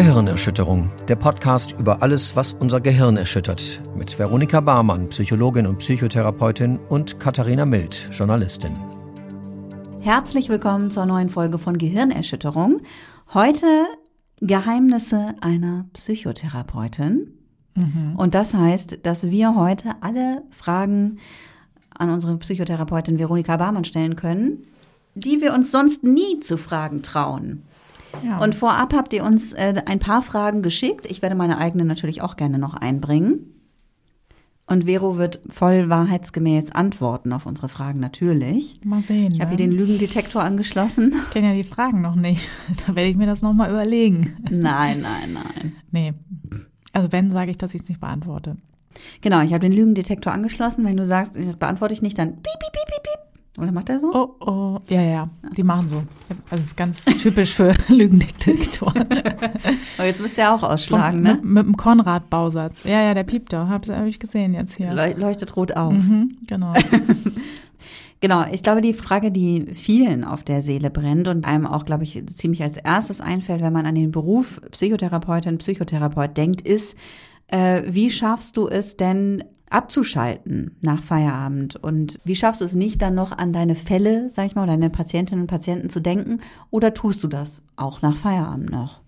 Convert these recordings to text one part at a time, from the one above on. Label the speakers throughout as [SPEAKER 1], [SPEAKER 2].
[SPEAKER 1] Gehirnerschütterung, der Podcast über alles, was unser Gehirn erschüttert, mit Veronika Barmann, Psychologin und Psychotherapeutin und Katharina Mild, Journalistin.
[SPEAKER 2] Herzlich willkommen zur neuen Folge von Gehirnerschütterung. Heute Geheimnisse einer Psychotherapeutin. Mhm. Und das heißt, dass wir heute alle Fragen an unsere Psychotherapeutin Veronika Barmann stellen können, die wir uns sonst nie zu fragen trauen. Ja. Und vorab habt ihr uns äh, ein paar Fragen geschickt. Ich werde meine eigenen natürlich auch gerne noch einbringen. Und Vero wird voll wahrheitsgemäß antworten auf unsere Fragen, natürlich.
[SPEAKER 3] Mal sehen.
[SPEAKER 2] Ich habe ne? hier den Lügendetektor angeschlossen.
[SPEAKER 3] Ich kenne ja die Fragen noch nicht. Da werde ich mir das nochmal überlegen.
[SPEAKER 2] Nein, nein, nein.
[SPEAKER 3] Nee. Also wenn, sage ich, dass ich es nicht beantworte.
[SPEAKER 2] Genau, ich habe den Lügendetektor angeschlossen. Wenn du sagst, das beantworte ich nicht, dann piep, piep, piep, piep. Oder macht er so?
[SPEAKER 3] Oh, oh. Ja, ja, die machen so. Also es ist ganz typisch für Lügendetektoren.
[SPEAKER 2] Aber jetzt müsst ihr auch ausschlagen, Von,
[SPEAKER 3] ne? Mit, mit dem Konrad-Bausatz. Ja, ja, der piept da. Hab's hab ich gesehen jetzt hier.
[SPEAKER 2] Leuchtet rot auf.
[SPEAKER 3] Mhm, genau.
[SPEAKER 2] Genau, ich glaube, die Frage, die vielen auf der Seele brennt und einem auch, glaube ich, ziemlich als erstes einfällt, wenn man an den Beruf Psychotherapeutin, Psychotherapeut denkt, ist, äh, wie schaffst du es denn, abzuschalten nach Feierabend? Und wie schaffst du es nicht, dann noch an deine Fälle, sag ich mal, oder deine Patientinnen und Patienten zu denken? Oder tust du das auch nach Feierabend noch?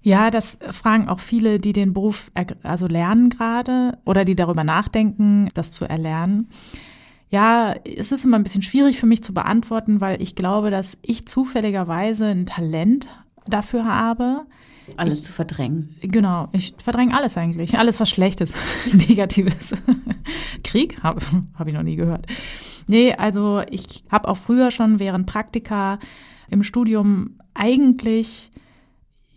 [SPEAKER 3] Ja, das fragen auch viele, die den Beruf also lernen gerade oder die darüber nachdenken, das zu erlernen. Ja, es ist immer ein bisschen schwierig für mich zu beantworten, weil ich glaube, dass ich zufälligerweise ein Talent dafür habe,
[SPEAKER 2] alles
[SPEAKER 3] ich,
[SPEAKER 2] zu verdrängen.
[SPEAKER 3] Genau, ich verdränge alles eigentlich. Alles, was schlecht ist, negatives. Krieg habe hab ich noch nie gehört. Nee, also ich habe auch früher schon während Praktika im Studium eigentlich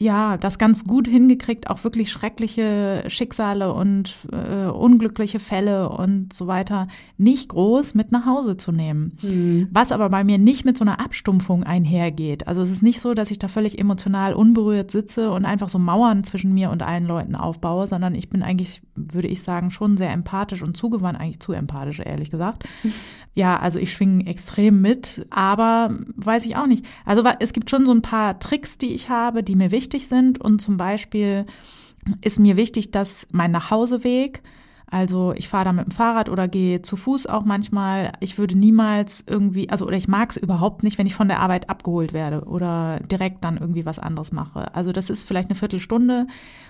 [SPEAKER 3] ja, das ganz gut hingekriegt, auch wirklich schreckliche Schicksale und äh, unglückliche Fälle und so weiter nicht groß mit nach Hause zu nehmen. Mhm. Was aber bei mir nicht mit so einer Abstumpfung einhergeht. Also es ist nicht so, dass ich da völlig emotional unberührt sitze und einfach so Mauern zwischen mir und allen Leuten aufbaue, sondern ich bin eigentlich, würde ich sagen, schon sehr empathisch und zugewandt, eigentlich zu empathisch, ehrlich gesagt. Mhm. Ja, also ich schwinge extrem mit, aber weiß ich auch nicht. Also es gibt schon so ein paar Tricks, die ich habe, die mir wichtig sind. Und zum Beispiel ist mir wichtig, dass mein Nachhauseweg also ich fahre da mit dem Fahrrad oder gehe zu Fuß auch manchmal. Ich würde niemals irgendwie, also oder ich mag es überhaupt nicht, wenn ich von der Arbeit abgeholt werde oder direkt dann irgendwie was anderes mache. Also das ist vielleicht eine Viertelstunde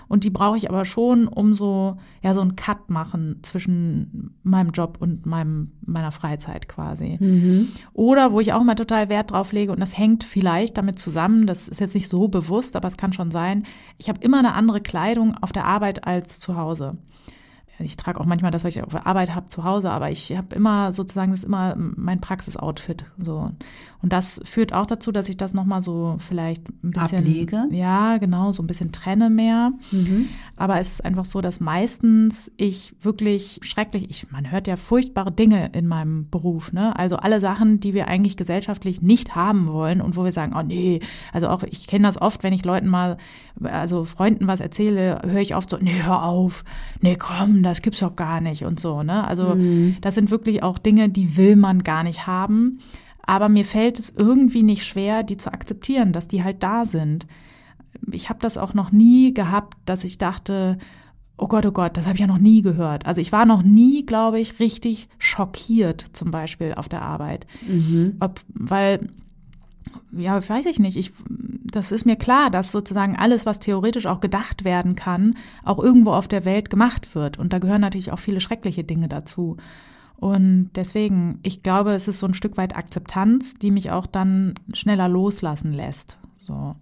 [SPEAKER 3] und die brauche ich aber schon, um so ja so einen Cut machen zwischen meinem Job und meinem meiner Freizeit quasi. Mhm. Oder wo ich auch mal total Wert drauf lege und das hängt vielleicht damit zusammen. Das ist jetzt nicht so bewusst, aber es kann schon sein. Ich habe immer eine andere Kleidung auf der Arbeit als zu Hause ich trage auch manchmal das, was ich auf der Arbeit habe, zu Hause, aber ich habe immer sozusagen, das ist immer mein Praxisoutfit. So. Und das führt auch dazu, dass ich das nochmal so vielleicht ein bisschen.
[SPEAKER 2] Ablege?
[SPEAKER 3] Ja, genau, so ein bisschen trenne mehr. Mhm. Aber es ist einfach so, dass meistens ich wirklich schrecklich, ich, man hört ja furchtbare Dinge in meinem Beruf, ne? Also alle Sachen, die wir eigentlich gesellschaftlich nicht haben wollen und wo wir sagen, oh nee, also auch, ich kenne das oft, wenn ich Leuten mal, also Freunden was erzähle, höre ich oft so, nee, hör auf, nee, komm, das gibt's doch gar nicht und so, ne? Also mhm. das sind wirklich auch Dinge, die will man gar nicht haben. Aber mir fällt es irgendwie nicht schwer, die zu akzeptieren, dass die halt da sind. Ich habe das auch noch nie gehabt, dass ich dachte, oh Gott, oh Gott, das habe ich ja noch nie gehört. Also ich war noch nie, glaube ich, richtig schockiert zum Beispiel auf der Arbeit. Mhm. Ob, weil, ja, weiß ich nicht, ich, das ist mir klar, dass sozusagen alles, was theoretisch auch gedacht werden kann, auch irgendwo auf der Welt gemacht wird. Und da gehören natürlich auch viele schreckliche Dinge dazu. Und deswegen, ich glaube, es ist so ein Stück weit Akzeptanz, die mich auch dann schneller loslassen lässt. So.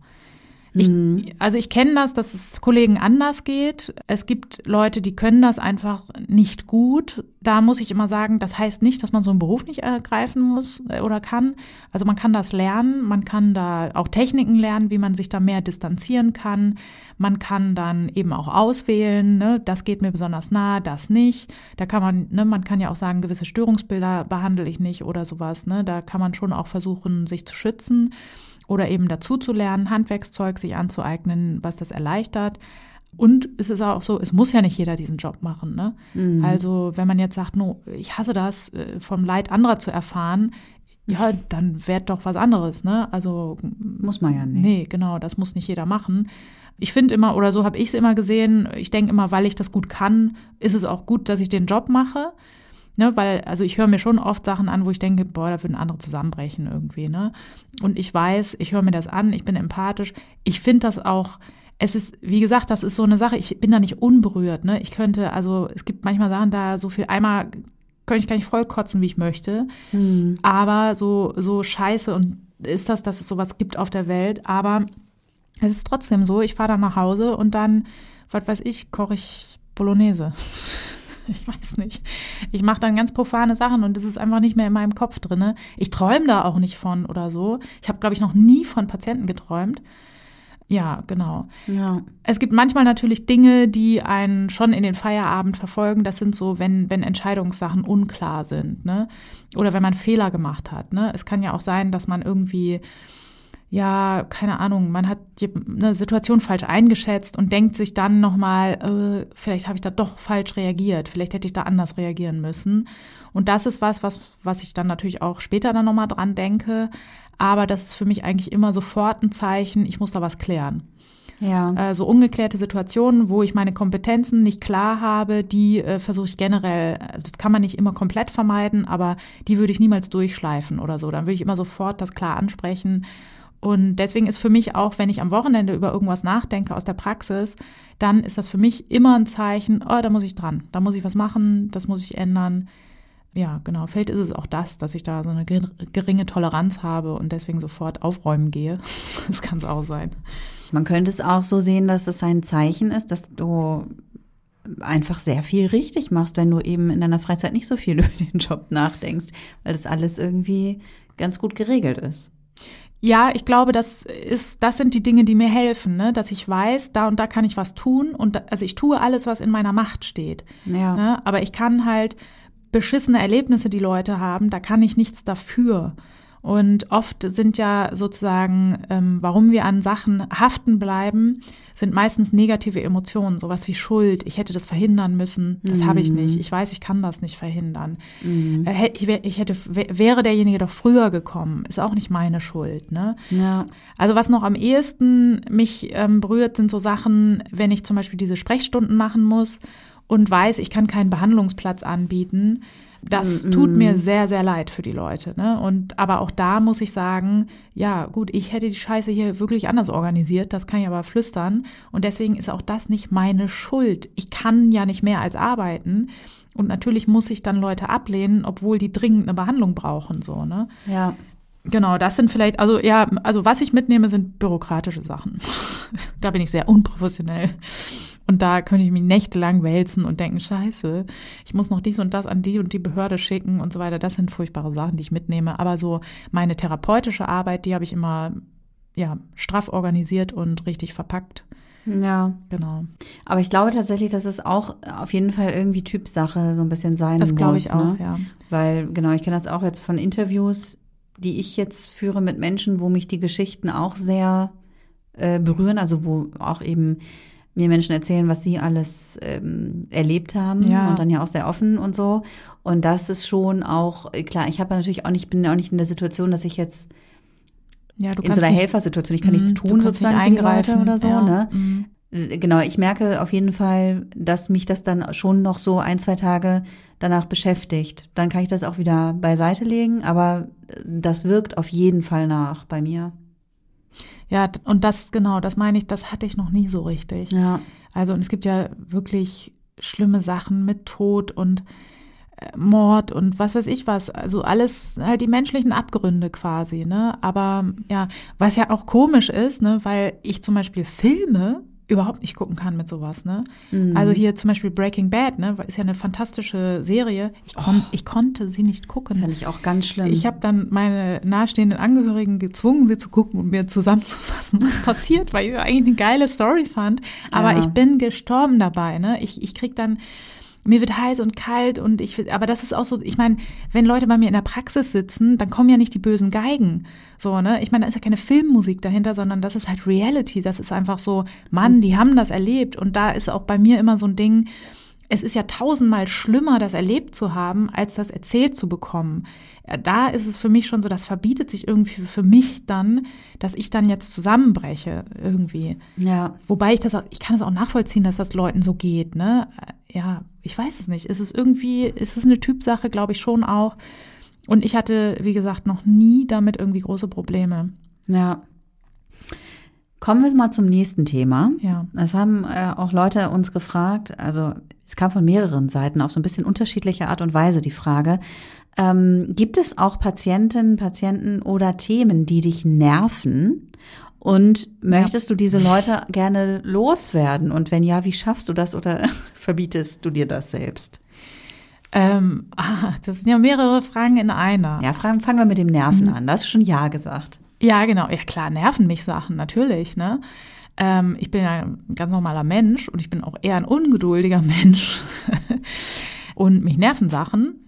[SPEAKER 3] Ich, mhm. also ich kenne das, dass es Kollegen anders geht. Es gibt Leute, die können das einfach nicht gut. Da muss ich immer sagen, das heißt nicht, dass man so einen Beruf nicht ergreifen muss äh, oder kann. Also man kann das lernen, man kann da auch Techniken lernen, wie man sich da mehr distanzieren kann. Man kann dann eben auch auswählen, ne, das geht mir besonders nah, das nicht. Da kann man, ne, man kann ja auch sagen, gewisse Störungsbilder behandle ich nicht oder sowas. Ne, da kann man schon auch versuchen, sich zu schützen oder eben dazu zu lernen, Handwerkszeug sich anzueignen, was das erleichtert. Und es ist auch so, es muss ja nicht jeder diesen Job machen. Ne? Mhm. Also wenn man jetzt sagt, no, ich hasse das, äh, vom Leid anderer zu erfahren, ja, dann wäre doch was anderes. Ne? Also
[SPEAKER 2] muss man ja nicht.
[SPEAKER 3] Nee, genau, das muss nicht jeder machen. Ich finde immer, oder so habe ich es immer gesehen, ich denke immer, weil ich das gut kann, ist es auch gut, dass ich den Job mache. Ne, weil, also ich höre mir schon oft Sachen an, wo ich denke, boah, da würden andere zusammenbrechen irgendwie, ne? Und ich weiß, ich höre mir das an, ich bin empathisch. Ich finde das auch, es ist, wie gesagt, das ist so eine Sache, ich bin da nicht unberührt, ne? Ich könnte, also es gibt manchmal Sachen da, so viel, einmal könnte ich gar nicht voll kotzen, wie ich möchte. Hm. Aber so, so scheiße und ist das, dass es sowas gibt auf der Welt. Aber es ist trotzdem so, ich fahre dann nach Hause und dann, was weiß ich, koche ich Bolognese. Ich weiß nicht. Ich mache dann ganz profane Sachen und es ist einfach nicht mehr in meinem Kopf drin. Ich träume da auch nicht von oder so. Ich habe, glaube ich, noch nie von Patienten geträumt. Ja, genau. Ja. Es gibt manchmal natürlich Dinge, die einen schon in den Feierabend verfolgen. Das sind so, wenn, wenn Entscheidungssachen unklar sind, ne? Oder wenn man Fehler gemacht hat, ne? Es kann ja auch sein, dass man irgendwie ja, keine Ahnung, man hat eine Situation falsch eingeschätzt und denkt sich dann nochmal, äh, vielleicht habe ich da doch falsch reagiert, vielleicht hätte ich da anders reagieren müssen. Und das ist was, was, was ich dann natürlich auch später dann nochmal dran denke. Aber das ist für mich eigentlich immer sofort ein Zeichen, ich muss da was klären. Ja. Äh, so ungeklärte Situationen, wo ich meine Kompetenzen nicht klar habe, die äh, versuche ich generell, also das kann man nicht immer komplett vermeiden, aber die würde ich niemals durchschleifen oder so. Dann würde ich immer sofort das klar ansprechen und deswegen ist für mich auch, wenn ich am Wochenende über irgendwas nachdenke aus der Praxis, dann ist das für mich immer ein Zeichen, oh, da muss ich dran, da muss ich was machen, das muss ich ändern. Ja, genau. Vielleicht ist es auch das, dass ich da so eine geringe Toleranz habe und deswegen sofort aufräumen gehe. Das kann es auch sein.
[SPEAKER 2] Man könnte es auch so sehen, dass es ein Zeichen ist, dass du einfach sehr viel richtig machst, wenn du eben in deiner Freizeit nicht so viel über den Job nachdenkst, weil das alles irgendwie ganz gut geregelt ist.
[SPEAKER 3] Ja, ich glaube, das ist, das sind die Dinge, die mir helfen, ne? dass ich weiß, da und da kann ich was tun und da, also ich tue alles, was in meiner Macht steht. Ja. Ne? Aber ich kann halt beschissene Erlebnisse, die Leute haben, da kann ich nichts dafür. Und oft sind ja sozusagen, ähm, warum wir an Sachen haften bleiben, sind meistens negative Emotionen, sowas wie Schuld. Ich hätte das verhindern müssen. Das mhm. habe ich nicht. Ich weiß, ich kann das nicht verhindern. Mhm. Äh, ich, ich, hätte, wäre derjenige doch früher gekommen. Ist auch nicht meine Schuld. Ne? Ja. Also was noch am ehesten mich ähm, berührt, sind so Sachen, wenn ich zum Beispiel diese Sprechstunden machen muss und weiß, ich kann keinen Behandlungsplatz anbieten das mm, tut mir sehr, sehr leid für die Leute. Ne? Und aber auch da muss ich sagen, ja, gut, ich hätte die Scheiße hier wirklich anders organisiert, das kann ich aber flüstern. Und deswegen ist auch das nicht meine Schuld. Ich kann ja nicht mehr als arbeiten. Und natürlich muss ich dann Leute ablehnen, obwohl die dringend eine Behandlung brauchen. So, ne?
[SPEAKER 2] Ja.
[SPEAKER 3] Genau, das sind vielleicht, also ja, also was ich mitnehme, sind bürokratische Sachen. da bin ich sehr unprofessionell. Und da könnte ich mich nächtelang wälzen und denken, scheiße, ich muss noch dies und das an die und die Behörde schicken und so weiter. Das sind furchtbare Sachen, die ich mitnehme. Aber so meine therapeutische Arbeit, die habe ich immer ja, straff organisiert und richtig verpackt.
[SPEAKER 2] Ja. Genau. Aber ich glaube tatsächlich, dass es auch auf jeden Fall irgendwie Typsache so ein bisschen sein das muss. Das glaube ich auch, ne? ja. Weil, genau, ich kenne das auch jetzt von Interviews, die ich jetzt führe mit Menschen, wo mich die Geschichten auch sehr äh, berühren, also wo auch eben mir Menschen erzählen, was sie alles ähm, erlebt haben ja. und dann ja auch sehr offen und so. Und das ist schon auch, klar, ich habe natürlich auch nicht, bin auch nicht in der Situation, dass ich jetzt ja, in so einer Helfersituation, ich kann nichts mhm, tun sozusagen nicht eingreifen oder so, ja. ne? Mhm. Genau, ich merke auf jeden Fall, dass mich das dann schon noch so ein, zwei Tage danach beschäftigt. Dann kann ich das auch wieder beiseite legen, aber das wirkt auf jeden Fall nach bei mir.
[SPEAKER 3] Ja, und das, genau, das meine ich, das hatte ich noch nie so richtig. Ja. Also, und es gibt ja wirklich schlimme Sachen mit Tod und äh, Mord und was weiß ich was. Also alles halt die menschlichen Abgründe quasi, ne? Aber ja, was ja auch komisch ist, ne, weil ich zum Beispiel Filme überhaupt nicht gucken kann mit sowas, ne? Mhm. Also hier zum Beispiel Breaking Bad, ne, ist ja eine fantastische Serie. Ich, kon oh. ich konnte sie nicht gucken.
[SPEAKER 2] Fand ich auch ganz schlimm.
[SPEAKER 3] Ich habe dann meine nahestehenden Angehörigen gezwungen, sie zu gucken und mir zusammenzufassen, was passiert, weil ich es eigentlich eine geile Story fand. Aber ja. ich bin gestorben dabei, ne? Ich, ich krieg dann mir wird heiß und kalt und ich, aber das ist auch so, ich meine, wenn Leute bei mir in der Praxis sitzen, dann kommen ja nicht die bösen Geigen. So, ne? Ich meine, da ist ja keine Filmmusik dahinter, sondern das ist halt Reality. Das ist einfach so, Mann, die haben das erlebt. Und da ist auch bei mir immer so ein Ding, es ist ja tausendmal schlimmer, das erlebt zu haben, als das erzählt zu bekommen. Da ist es für mich schon so, das verbietet sich irgendwie für mich dann, dass ich dann jetzt zusammenbreche irgendwie.
[SPEAKER 2] Ja.
[SPEAKER 3] Wobei ich das auch, ich kann es auch nachvollziehen, dass das Leuten so geht, ne? Ja, ich weiß es nicht. Ist es irgendwie, ist es eine Typsache, glaube ich schon auch. Und ich hatte, wie gesagt, noch nie damit irgendwie große Probleme.
[SPEAKER 2] Ja. Kommen wir mal zum nächsten Thema.
[SPEAKER 3] Ja.
[SPEAKER 2] Es haben äh, auch Leute uns gefragt, also es kam von mehreren Seiten auf so ein bisschen unterschiedliche Art und Weise die Frage, ähm, gibt es auch Patientinnen, Patienten oder Themen, die dich nerven? Und möchtest ja. du diese Leute gerne loswerden? Und wenn ja, wie schaffst du das oder verbietest du dir das selbst?
[SPEAKER 3] Ähm, ah, das sind ja mehrere Fragen in einer.
[SPEAKER 2] Ja, fangen wir mit dem Nerven mhm. an. Da hast du schon Ja gesagt.
[SPEAKER 3] Ja, genau. Ja, klar, nerven mich Sachen, natürlich, ne? Ähm, ich bin ja ein ganz normaler Mensch und ich bin auch eher ein ungeduldiger Mensch. und mich nerven Sachen.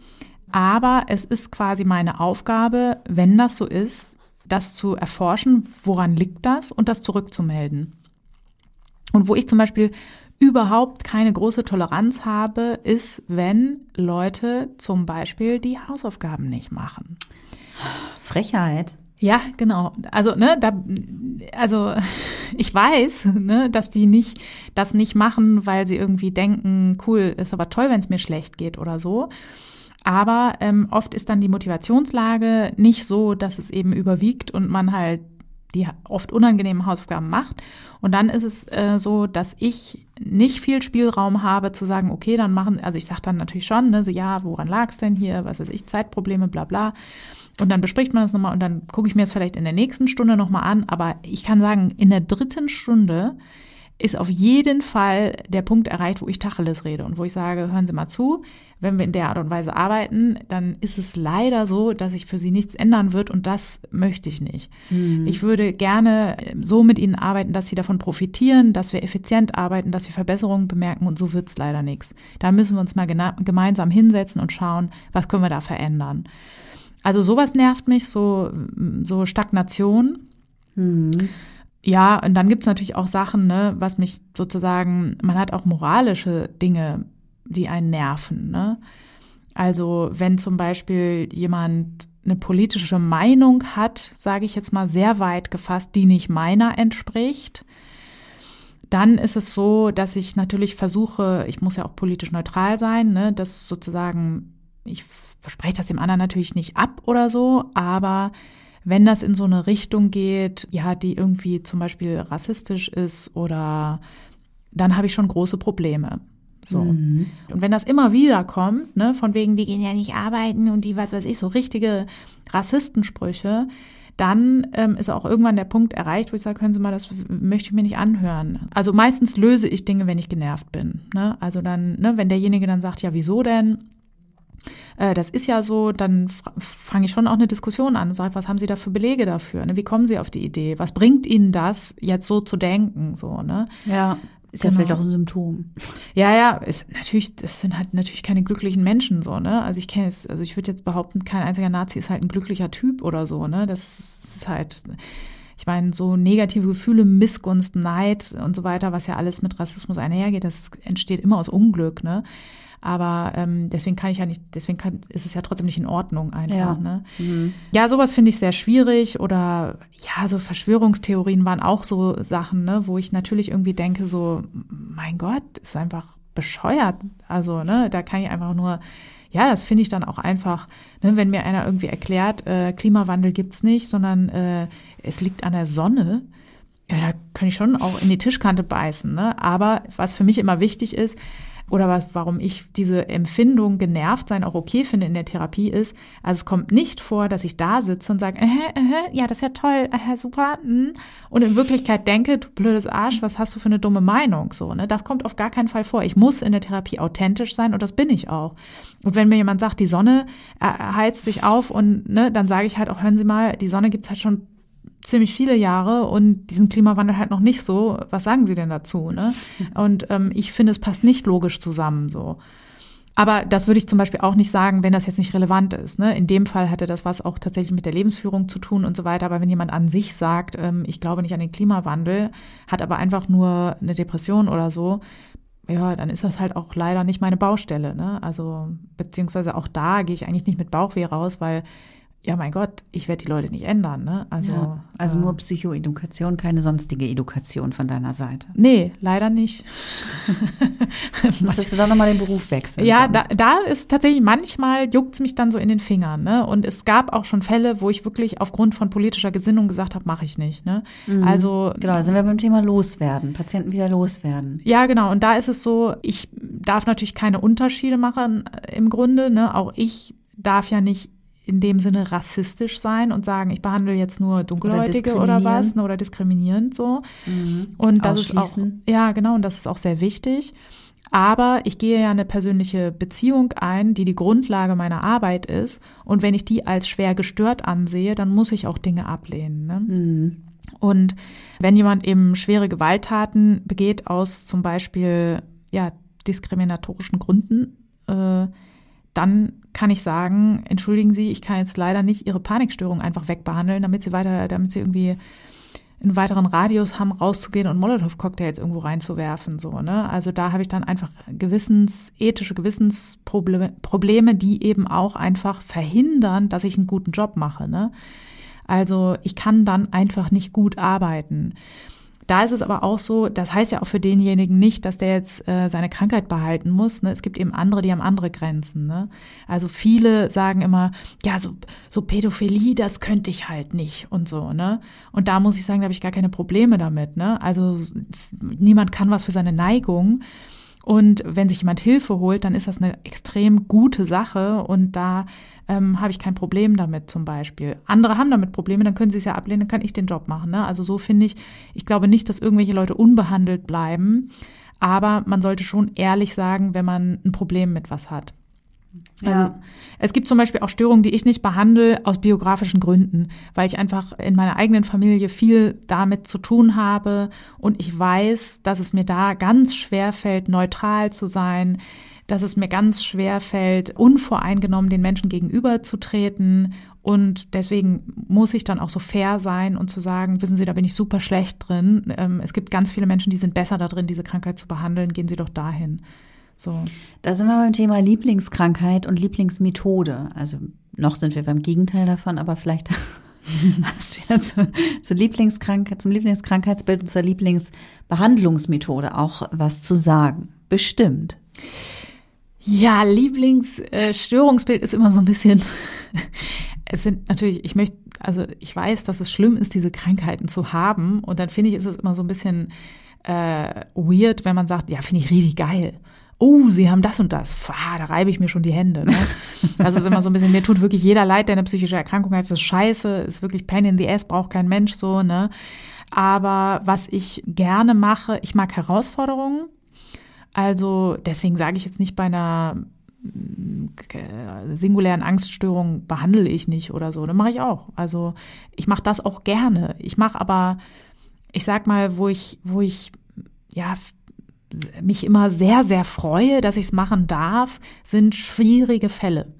[SPEAKER 3] Aber es ist quasi meine Aufgabe, wenn das so ist, das zu erforschen, woran liegt das und das zurückzumelden. Und wo ich zum Beispiel überhaupt keine große Toleranz habe, ist, wenn Leute zum Beispiel die Hausaufgaben nicht machen.
[SPEAKER 2] Frechheit.
[SPEAKER 3] Ja, genau. Also, ne, da, also ich weiß, ne, dass die nicht das nicht machen, weil sie irgendwie denken, cool, ist aber toll, wenn es mir schlecht geht oder so. Aber ähm, oft ist dann die Motivationslage nicht so, dass es eben überwiegt und man halt die oft unangenehmen Hausaufgaben macht. Und dann ist es äh, so, dass ich nicht viel Spielraum habe zu sagen, okay, dann machen, also ich sage dann natürlich schon, ne, so ja, woran lag es denn hier, was weiß ich, Zeitprobleme, bla bla. Und dann bespricht man das nochmal und dann gucke ich mir es vielleicht in der nächsten Stunde nochmal an. Aber ich kann sagen, in der dritten Stunde ist auf jeden Fall der Punkt erreicht, wo ich Tacheles rede und wo ich sage, hören Sie mal zu, wenn wir in der Art und Weise arbeiten, dann ist es leider so, dass sich für Sie nichts ändern wird und das möchte ich nicht. Mhm. Ich würde gerne so mit Ihnen arbeiten, dass Sie davon profitieren, dass wir effizient arbeiten, dass Sie Verbesserungen bemerken und so wird es leider nichts. Da müssen wir uns mal gemeinsam hinsetzen und schauen, was können wir da verändern. Also sowas nervt mich, so, so Stagnation. Mhm. Ja, und dann gibt's natürlich auch Sachen, ne, was mich sozusagen, man hat auch moralische Dinge, die einen nerven. Ne? Also wenn zum Beispiel jemand eine politische Meinung hat, sage ich jetzt mal sehr weit gefasst, die nicht meiner entspricht, dann ist es so, dass ich natürlich versuche, ich muss ja auch politisch neutral sein, ne, dass sozusagen, ich verspreche das dem anderen natürlich nicht ab oder so, aber wenn das in so eine Richtung geht, ja, die irgendwie zum Beispiel rassistisch ist oder dann habe ich schon große Probleme. So. Mhm. Und wenn das immer wieder kommt, ne, von wegen, die gehen ja nicht arbeiten und die, was weiß ich, so richtige Rassistensprüche, dann ähm, ist auch irgendwann der Punkt erreicht, wo ich sage, können Sie mal, das möchte ich mir nicht anhören. Also meistens löse ich Dinge, wenn ich genervt bin. Ne? Also dann, ne, wenn derjenige dann sagt, ja, wieso denn? Äh, das ist ja so, dann fange ich schon auch eine Diskussion an und sage, was haben Sie da für Belege dafür? Ne? Wie kommen Sie auf die Idee? Was bringt Ihnen das, jetzt so zu denken? So, ne?
[SPEAKER 2] Ja. Ist genau. ja vielleicht auch ein Symptom.
[SPEAKER 3] Ja, ja, ist natürlich, das sind halt natürlich keine glücklichen Menschen so, ne? Also ich kenne es, also ich würde jetzt behaupten, kein einziger Nazi ist halt ein glücklicher Typ oder so, ne? Das ist halt, ich meine, so negative Gefühle, Missgunst, Neid und so weiter, was ja alles mit Rassismus einhergeht, das entsteht immer aus Unglück, ne? Aber ähm, deswegen kann ich ja nicht, deswegen kann, ist es ja trotzdem nicht in Ordnung einfach. Ja, ne? mhm. ja sowas finde ich sehr schwierig. Oder ja, so Verschwörungstheorien waren auch so Sachen, ne, wo ich natürlich irgendwie denke, so, mein Gott, ist einfach bescheuert. Also, ne, da kann ich einfach nur ja, das finde ich dann auch einfach, ne, wenn mir einer irgendwie erklärt, äh, Klimawandel gibt's nicht, sondern äh, es liegt an der Sonne. Ja, da kann ich schon auch in die Tischkante beißen. Ne? Aber was für mich immer wichtig ist, oder was, warum ich diese Empfindung genervt sein auch okay finde in der Therapie ist, also es kommt nicht vor, dass ich da sitze und sage, äh, äh, ja, das ist ja toll, äh, super, mh. und in Wirklichkeit denke, du blödes Arsch, was hast du für eine dumme Meinung, so, ne? Das kommt auf gar keinen Fall vor. Ich muss in der Therapie authentisch sein und das bin ich auch. Und wenn mir jemand sagt, die Sonne äh, heizt sich auf und, ne, dann sage ich halt auch, hören Sie mal, die Sonne gibt's halt schon ziemlich viele Jahre und diesen Klimawandel halt noch nicht so. Was sagen Sie denn dazu? Ne? Und ähm, ich finde, es passt nicht logisch zusammen so. Aber das würde ich zum Beispiel auch nicht sagen, wenn das jetzt nicht relevant ist. Ne? In dem Fall hatte das was auch tatsächlich mit der Lebensführung zu tun und so weiter. Aber wenn jemand an sich sagt, ähm, ich glaube nicht an den Klimawandel, hat aber einfach nur eine Depression oder so, ja, dann ist das halt auch leider nicht meine Baustelle. Ne? Also, beziehungsweise auch da gehe ich eigentlich nicht mit Bauchweh raus, weil ja, mein Gott, ich werde die Leute nicht ändern. Ne?
[SPEAKER 2] Also, ja, also äh, nur Psychoedukation, keine sonstige Edukation von deiner Seite.
[SPEAKER 3] Nee, leider nicht.
[SPEAKER 2] Musstest du da nochmal den Beruf wechseln?
[SPEAKER 3] Ja, da, da, ist tatsächlich, manchmal juckt es mich dann so in den Fingern. Ne? Und es gab auch schon Fälle, wo ich wirklich aufgrund von politischer Gesinnung gesagt habe, mache ich nicht. Ne?
[SPEAKER 2] Mhm. Also Genau, da sind wir beim Thema loswerden, Patienten wieder loswerden.
[SPEAKER 3] Ja, genau. Und da ist es so, ich darf natürlich keine Unterschiede machen im Grunde. Ne? Auch ich darf ja nicht in dem Sinne rassistisch sein und sagen, ich behandle jetzt nur Dunkelhäutige oder, oder was ne, oder diskriminierend so. Mhm. Und das ist auch ja genau und das ist auch sehr wichtig. Aber ich gehe ja eine persönliche Beziehung ein, die die Grundlage meiner Arbeit ist. Und wenn ich die als schwer gestört ansehe, dann muss ich auch Dinge ablehnen. Ne? Mhm. Und wenn jemand eben schwere Gewalttaten begeht aus zum Beispiel ja diskriminatorischen Gründen, äh, dann kann ich sagen, entschuldigen Sie, ich kann jetzt leider nicht Ihre Panikstörung einfach wegbehandeln, damit Sie weiter, damit Sie irgendwie einen weiteren Radius haben, rauszugehen und Molotow-Cocktails irgendwo reinzuwerfen. So, ne? Also da habe ich dann einfach Gewissens, ethische Gewissensprobleme, die eben auch einfach verhindern, dass ich einen guten Job mache. Ne? Also ich kann dann einfach nicht gut arbeiten. Da ist es aber auch so, das heißt ja auch für denjenigen nicht, dass der jetzt äh, seine Krankheit behalten muss. Ne? Es gibt eben andere, die haben andere Grenzen. Ne? Also viele sagen immer, ja, so, so Pädophilie, das könnte ich halt nicht und so. Ne? Und da muss ich sagen, da habe ich gar keine Probleme damit. Ne? Also niemand kann was für seine Neigung. Und wenn sich jemand Hilfe holt, dann ist das eine extrem gute Sache und da ähm, habe ich kein Problem damit zum Beispiel. Andere haben damit Probleme, dann können sie es ja ablehnen, dann kann ich den Job machen. Ne? Also so finde ich, ich glaube nicht, dass irgendwelche Leute unbehandelt bleiben, aber man sollte schon ehrlich sagen, wenn man ein Problem mit was hat. Ja. Also, es gibt zum Beispiel auch Störungen, die ich nicht behandle aus biografischen Gründen, weil ich einfach in meiner eigenen Familie viel damit zu tun habe und ich weiß, dass es mir da ganz schwer fällt, neutral zu sein, dass es mir ganz schwer fällt, unvoreingenommen den Menschen gegenüberzutreten. Und deswegen muss ich dann auch so fair sein und zu sagen, wissen Sie, da bin ich super schlecht drin. Ähm, es gibt ganz viele Menschen, die sind besser da drin, diese Krankheit zu behandeln. Gehen Sie doch dahin. So.
[SPEAKER 2] Da sind wir beim Thema Lieblingskrankheit und Lieblingsmethode. Also noch sind wir beim Gegenteil davon, aber vielleicht hast du ja zu, zu Lieblingskrankheit, zum Lieblingskrankheitsbild und zur Lieblingsbehandlungsmethode auch was zu sagen. Bestimmt.
[SPEAKER 3] Ja, Lieblingsstörungsbild äh, ist immer so ein bisschen, es sind natürlich, ich möchte, also ich weiß, dass es schlimm ist, diese Krankheiten zu haben. Und dann finde ich, ist es immer so ein bisschen äh, weird, wenn man sagt, ja, finde ich richtig geil. Oh, sie haben das und das. Pah, da reibe ich mir schon die Hände. Ne? Das ist immer so ein bisschen, mir tut wirklich jeder leid, der eine psychische Erkrankung hat. Das ist scheiße, ist wirklich Pain in the ass, braucht kein Mensch so, ne? Aber was ich gerne mache, ich mag Herausforderungen. Also deswegen sage ich jetzt nicht bei einer äh, singulären Angststörung behandle ich nicht oder so. Das mache ich auch. Also ich mache das auch gerne. Ich mache aber, ich sag mal, wo ich, wo ich ja mich immer sehr, sehr freue, dass ich es machen darf, sind schwierige Fälle.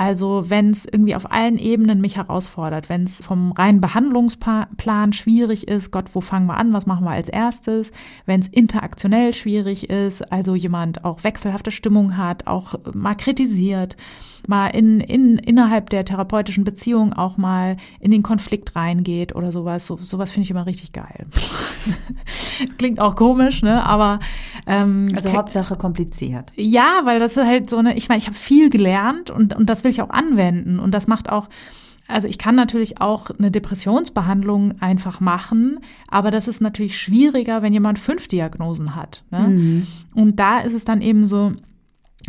[SPEAKER 3] Also wenn es irgendwie auf allen Ebenen mich herausfordert, wenn es vom reinen Behandlungsplan schwierig ist, Gott, wo fangen wir an, was machen wir als erstes, wenn es interaktionell schwierig ist, also jemand auch wechselhafte Stimmung hat, auch mal kritisiert, mal in, in, innerhalb der therapeutischen Beziehung auch mal in den Konflikt reingeht oder sowas. So, sowas finde ich immer richtig geil. Klingt auch komisch, ne? Aber
[SPEAKER 2] ähm, also Hauptsache kompliziert.
[SPEAKER 3] Ja, weil das ist halt so eine, ich meine, ich habe viel gelernt und, und das will ich auch anwenden. Und das macht auch also ich kann natürlich auch eine Depressionsbehandlung einfach machen, aber das ist natürlich schwieriger, wenn jemand fünf Diagnosen hat. Ne? Mhm. Und da ist es dann eben so,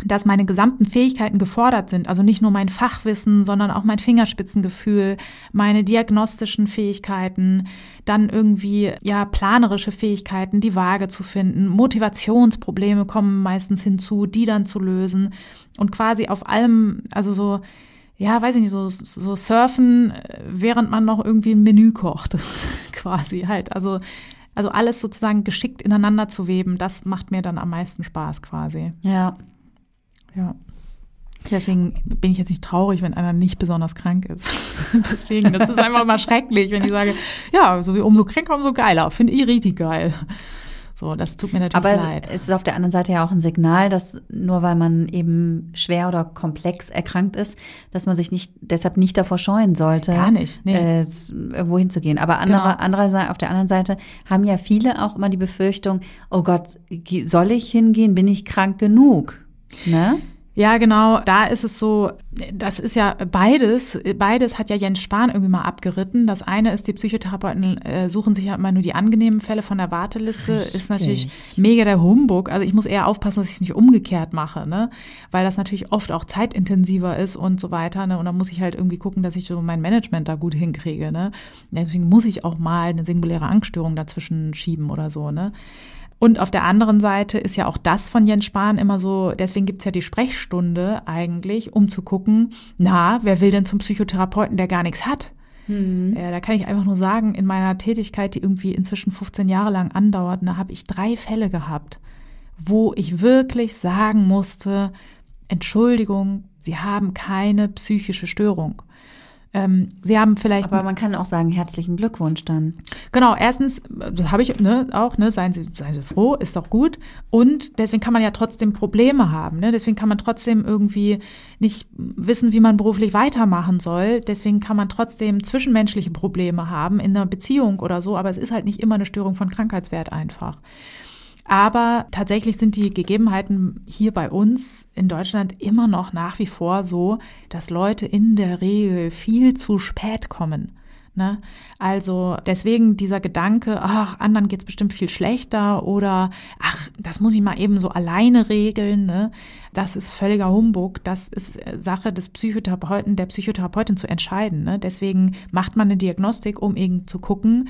[SPEAKER 3] dass meine gesamten Fähigkeiten gefordert sind. Also nicht nur mein Fachwissen, sondern auch mein Fingerspitzengefühl, meine diagnostischen Fähigkeiten, dann irgendwie, ja, planerische Fähigkeiten, die Waage zu finden. Motivationsprobleme kommen meistens hinzu, die dann zu lösen und quasi auf allem, also so, ja, weiß ich nicht, so, so surfen, während man noch irgendwie ein Menü kocht, quasi halt. Also, also alles sozusagen geschickt ineinander zu weben, das macht mir dann am meisten Spaß quasi.
[SPEAKER 2] Ja.
[SPEAKER 3] Ja. Deswegen bin ich jetzt nicht traurig, wenn einer nicht besonders krank ist. Deswegen, das ist einfach immer schrecklich, wenn ich sage, ja, so wie umso kränker, umso geiler. Finde ich richtig geil. So, das tut mir natürlich
[SPEAKER 2] Aber
[SPEAKER 3] leid.
[SPEAKER 2] es ist auf der anderen Seite ja auch ein Signal, dass nur weil man eben schwer oder komplex erkrankt ist, dass man sich nicht deshalb nicht davor scheuen sollte,
[SPEAKER 3] Gar nicht, nee.
[SPEAKER 2] äh, irgendwo hinzugehen. Aber andere,
[SPEAKER 3] Genau.
[SPEAKER 2] andererseits, auf der anderen Seite haben ja viele auch immer die Befürchtung, oh Gott, soll ich hingehen? Bin ich krank genug? Ne?
[SPEAKER 3] Ja, genau. Da ist es so, das ist ja beides, beides hat ja Jens Spahn irgendwie mal abgeritten. Das eine ist, die Psychotherapeuten äh, suchen sich ja immer nur die angenehmen Fälle von der Warteliste.
[SPEAKER 2] Richtig.
[SPEAKER 3] Ist natürlich mega der Humbug. Also ich muss eher aufpassen, dass ich es nicht umgekehrt mache, ne? Weil das natürlich oft auch zeitintensiver ist und so weiter. Ne? Und dann muss ich halt irgendwie gucken, dass ich so mein Management da gut hinkriege. Ne? Deswegen muss ich auch mal eine singuläre Angststörung dazwischen schieben oder so, ne? Und auf der anderen Seite ist ja auch das von Jens Spahn immer so, deswegen gibt's ja die Sprechstunde eigentlich, um zu gucken, na, wer will denn zum Psychotherapeuten, der gar nichts hat? Ja, da kann ich einfach nur sagen, in meiner Tätigkeit, die irgendwie inzwischen 15 Jahre lang andauert, da habe ich drei Fälle gehabt, wo ich wirklich sagen musste, Entschuldigung, Sie haben keine psychische Störung. Ähm, Sie haben vielleicht
[SPEAKER 2] Aber man kann auch sagen, herzlichen Glückwunsch dann.
[SPEAKER 3] Genau, erstens, das habe ich ne, auch, ne, seien Sie, seien Sie froh, ist doch gut. Und deswegen kann man ja trotzdem Probleme haben. Ne? Deswegen kann man trotzdem irgendwie nicht wissen, wie man beruflich weitermachen soll. Deswegen kann man trotzdem zwischenmenschliche Probleme haben in einer Beziehung oder so. Aber es ist halt nicht immer eine Störung von Krankheitswert einfach. Aber tatsächlich sind die Gegebenheiten hier bei uns in Deutschland immer noch nach wie vor so, dass Leute in der Regel viel zu spät kommen. Ne? Also deswegen dieser Gedanke, ach, anderen geht's bestimmt viel schlechter oder ach, das muss ich mal eben so alleine regeln, ne? das ist völliger Humbug. Das ist äh, Sache des Psychotherapeuten, der Psychotherapeutin zu entscheiden. Ne? Deswegen macht man eine Diagnostik, um eben zu gucken,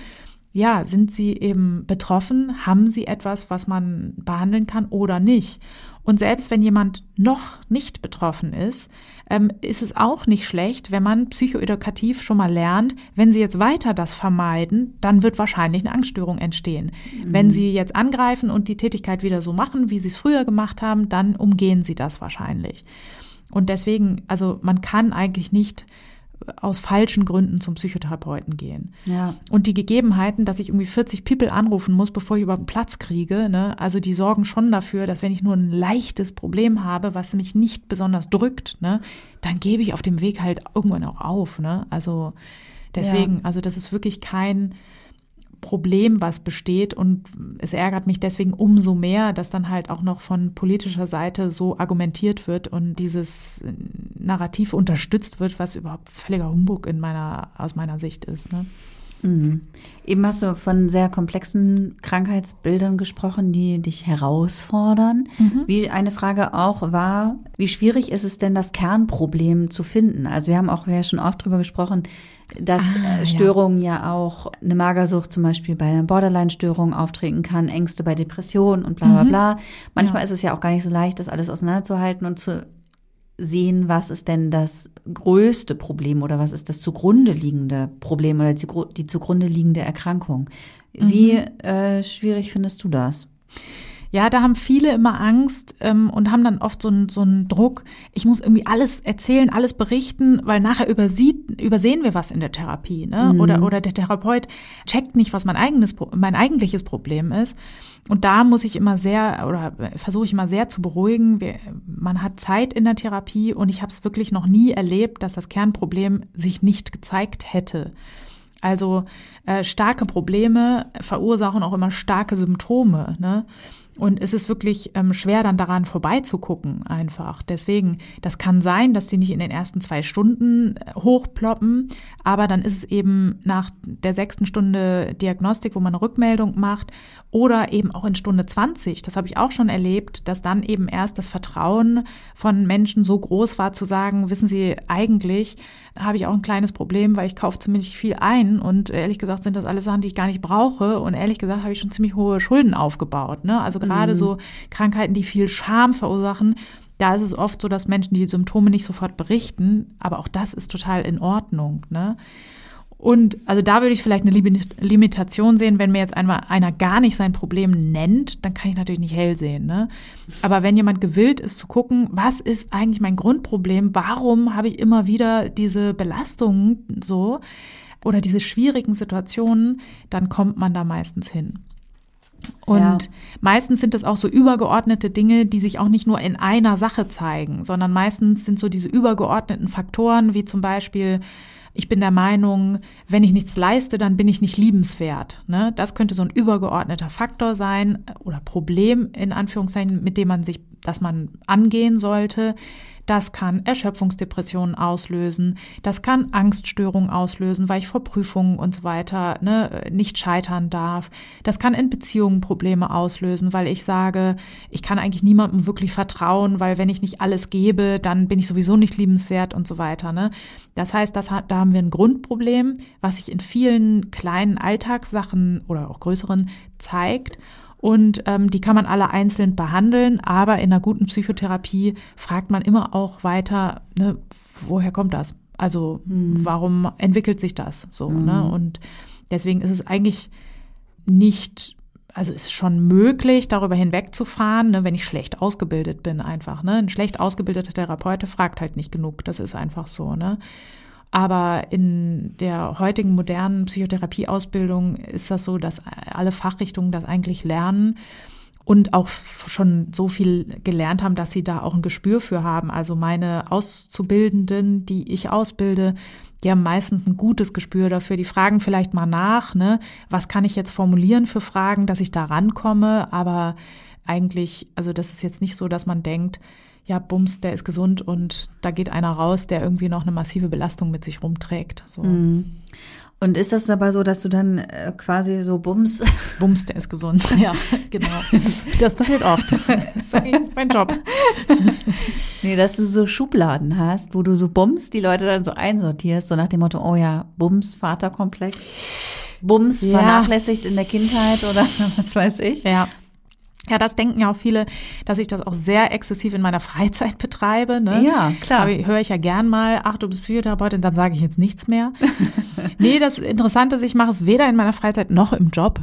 [SPEAKER 3] ja, sind sie eben betroffen? Haben sie etwas, was man behandeln kann oder nicht? Und selbst wenn jemand noch nicht betroffen ist, ähm, ist es auch nicht schlecht, wenn man psychoedukativ schon mal lernt, wenn sie jetzt weiter das vermeiden, dann wird wahrscheinlich eine Angststörung entstehen. Wenn sie jetzt angreifen und die Tätigkeit wieder so machen, wie sie es früher gemacht haben, dann umgehen sie das wahrscheinlich. Und deswegen, also man kann eigentlich nicht aus falschen Gründen zum Psychotherapeuten gehen.
[SPEAKER 2] Ja.
[SPEAKER 3] Und die Gegebenheiten, dass ich irgendwie 40 People anrufen muss, bevor ich überhaupt einen Platz kriege, ne, also die sorgen schon dafür, dass wenn ich nur ein leichtes Problem habe, was mich nicht besonders drückt, ne, dann gebe ich auf dem Weg halt irgendwann auch auf. Ne? Also deswegen,
[SPEAKER 2] Ja.
[SPEAKER 3] also das ist wirklich kein Problem, was besteht und es ärgert mich deswegen umso mehr, dass dann halt auch noch von politischer Seite so argumentiert wird und dieses Narrativ unterstützt wird, was überhaupt völliger Humbug in meiner, aus meiner Sicht ist. Ne?
[SPEAKER 2] Mhm. Eben hast du von sehr komplexen Krankheitsbildern gesprochen, die dich herausfordern. Wie eine Frage auch war, wie schwierig ist es denn, das Kernproblem zu finden? Also wir haben auch ja schon oft drüber gesprochen, dass
[SPEAKER 3] Ah,
[SPEAKER 2] äh,
[SPEAKER 3] ja.
[SPEAKER 2] Störungen ja. auch eine Magersucht zum Beispiel bei einer Borderline-Störung auftreten kann, Ängste bei Depressionen und bla bla bla. Manchmal
[SPEAKER 3] Ja.
[SPEAKER 2] ist es ja auch gar nicht so leicht, das alles auseinanderzuhalten und zu sehen, was ist denn das größte Problem oder was ist das zugrunde liegende Problem oder die, gru- die zugrunde liegende Erkrankung. Wie äh, schwierig findest du das?
[SPEAKER 3] Ja, da haben viele immer Angst ähm, und haben dann oft so einen so einen Druck, ich muss irgendwie alles erzählen, alles berichten, weil nachher übersieht, übersehen wir was in der Therapie. Ne? Oder, oder der Therapeut checkt nicht, was mein, eigenes, mein eigentliches Problem ist. Und da muss ich immer sehr oder versuche ich immer sehr zu beruhigen. Wir, man hat Zeit in der Therapie und ich habe es wirklich noch nie erlebt, dass das Kernproblem sich nicht gezeigt hätte. Also äh, starke Probleme verursachen auch immer starke Symptome. Ne? Und es ist wirklich ähm, schwer, dann daran vorbeizugucken, einfach. Deswegen, das kann sein, dass die nicht in den ersten zwei Stunden äh, hochploppen, aber dann ist es eben nach der sechsten Stunde Diagnostik, wo man eine Rückmeldung macht, oder eben auch in Stunde 20, das habe ich auch schon erlebt, dass dann eben erst das Vertrauen von Menschen so groß war, zu sagen, wissen Sie, eigentlich habe ich auch ein kleines Problem, weil ich kaufe ziemlich viel ein und ehrlich gesagt sind das alles Sachen, die ich gar nicht brauche und ehrlich gesagt habe ich schon ziemlich hohe Schulden aufgebaut. Ne? Also gerade so Krankheiten, die viel Scham verursachen, da ist es oft so, dass Menschen die Symptome nicht sofort berichten, aber auch das ist total in Ordnung. Ne? Und also da würde ich vielleicht eine Limit- Limitation sehen, wenn mir jetzt einmal einer gar nicht sein Problem nennt, dann kann ich natürlich nicht hell sehen. Ne? Aber wenn jemand gewillt ist zu gucken, was ist eigentlich mein Grundproblem, warum habe ich immer wieder diese Belastungen so oder diese schwierigen Situationen, dann kommt man da meistens hin. Und ja. meistens sind es auch so übergeordnete Dinge, die sich auch nicht nur in einer Sache zeigen, sondern meistens sind so diese übergeordneten Faktoren, wie zum Beispiel, ich bin der Meinung, wenn ich nichts leiste, dann bin ich nicht liebenswert. Ne? Das könnte so ein übergeordneter Faktor sein oder Problem in Anführungszeichen, mit dem man sich, das man angehen sollte. Das kann Erschöpfungsdepressionen auslösen, das kann Angststörungen auslösen, weil ich vor Prüfungen und so weiter ne, nicht scheitern darf. Das kann in Beziehungen Probleme auslösen, weil ich sage, ich kann eigentlich niemandem wirklich vertrauen, weil wenn ich nicht alles gebe, dann bin ich sowieso nicht liebenswert und so weiter. Ne? Das heißt, das, da haben wir ein Grundproblem, was sich in vielen kleinen Alltagssachen oder auch größeren zeigt. Und ähm, die kann man alle einzeln behandeln, aber in einer guten Psychotherapie fragt man immer auch weiter, ne, woher kommt das? Also mhm. warum entwickelt sich das so? Mhm. Ne? Und deswegen ist es eigentlich nicht also ist schon möglich, darüber hinwegzufahren, ne, wenn ich schlecht ausgebildet bin, einfach. Ne? Ein schlecht ausgebildeter Therapeut fragt halt nicht genug. Das ist einfach so. Ne? Aber in der heutigen modernen Psychotherapieausbildung ist das so, dass alle Fachrichtungen das eigentlich lernen und auch schon so viel gelernt haben, dass sie da auch ein Gespür für haben. Also meine Auszubildenden, die ich ausbilde, die haben meistens ein gutes Gespür dafür. Die fragen vielleicht mal nach, ne, was kann ich jetzt formulieren für Fragen, dass ich da rankomme. Aber eigentlich, also das ist jetzt nicht so, dass man denkt, ja, Bums, der ist gesund und da geht einer raus, der irgendwie noch eine massive Belastung mit sich rumträgt. So.
[SPEAKER 2] Mhm. Und ist das dabei so, dass du dann äh, quasi so Bums.
[SPEAKER 3] Bums, der ist gesund. Ja, genau. Das passiert oft. Das ist eigentlich mein Job.
[SPEAKER 2] Nee, dass du so Schubladen hast, wo du so Bums die Leute dann so einsortierst, so nach dem Motto, oh ja, Bums, Vaterkomplex. Bums ja. vernachlässigt in der Kindheit oder was weiß ich.
[SPEAKER 3] Ja. Ja, das denken ja auch viele, dass ich das auch sehr exzessiv in meiner Freizeit betreibe. Ne?
[SPEAKER 2] Ja, klar.
[SPEAKER 3] Höre ich ja gern mal, ach, du bist Psychotherapeutin, dann sage ich jetzt nichts mehr. nee, das Interessante ist, ich mache es weder in meiner Freizeit noch im Job.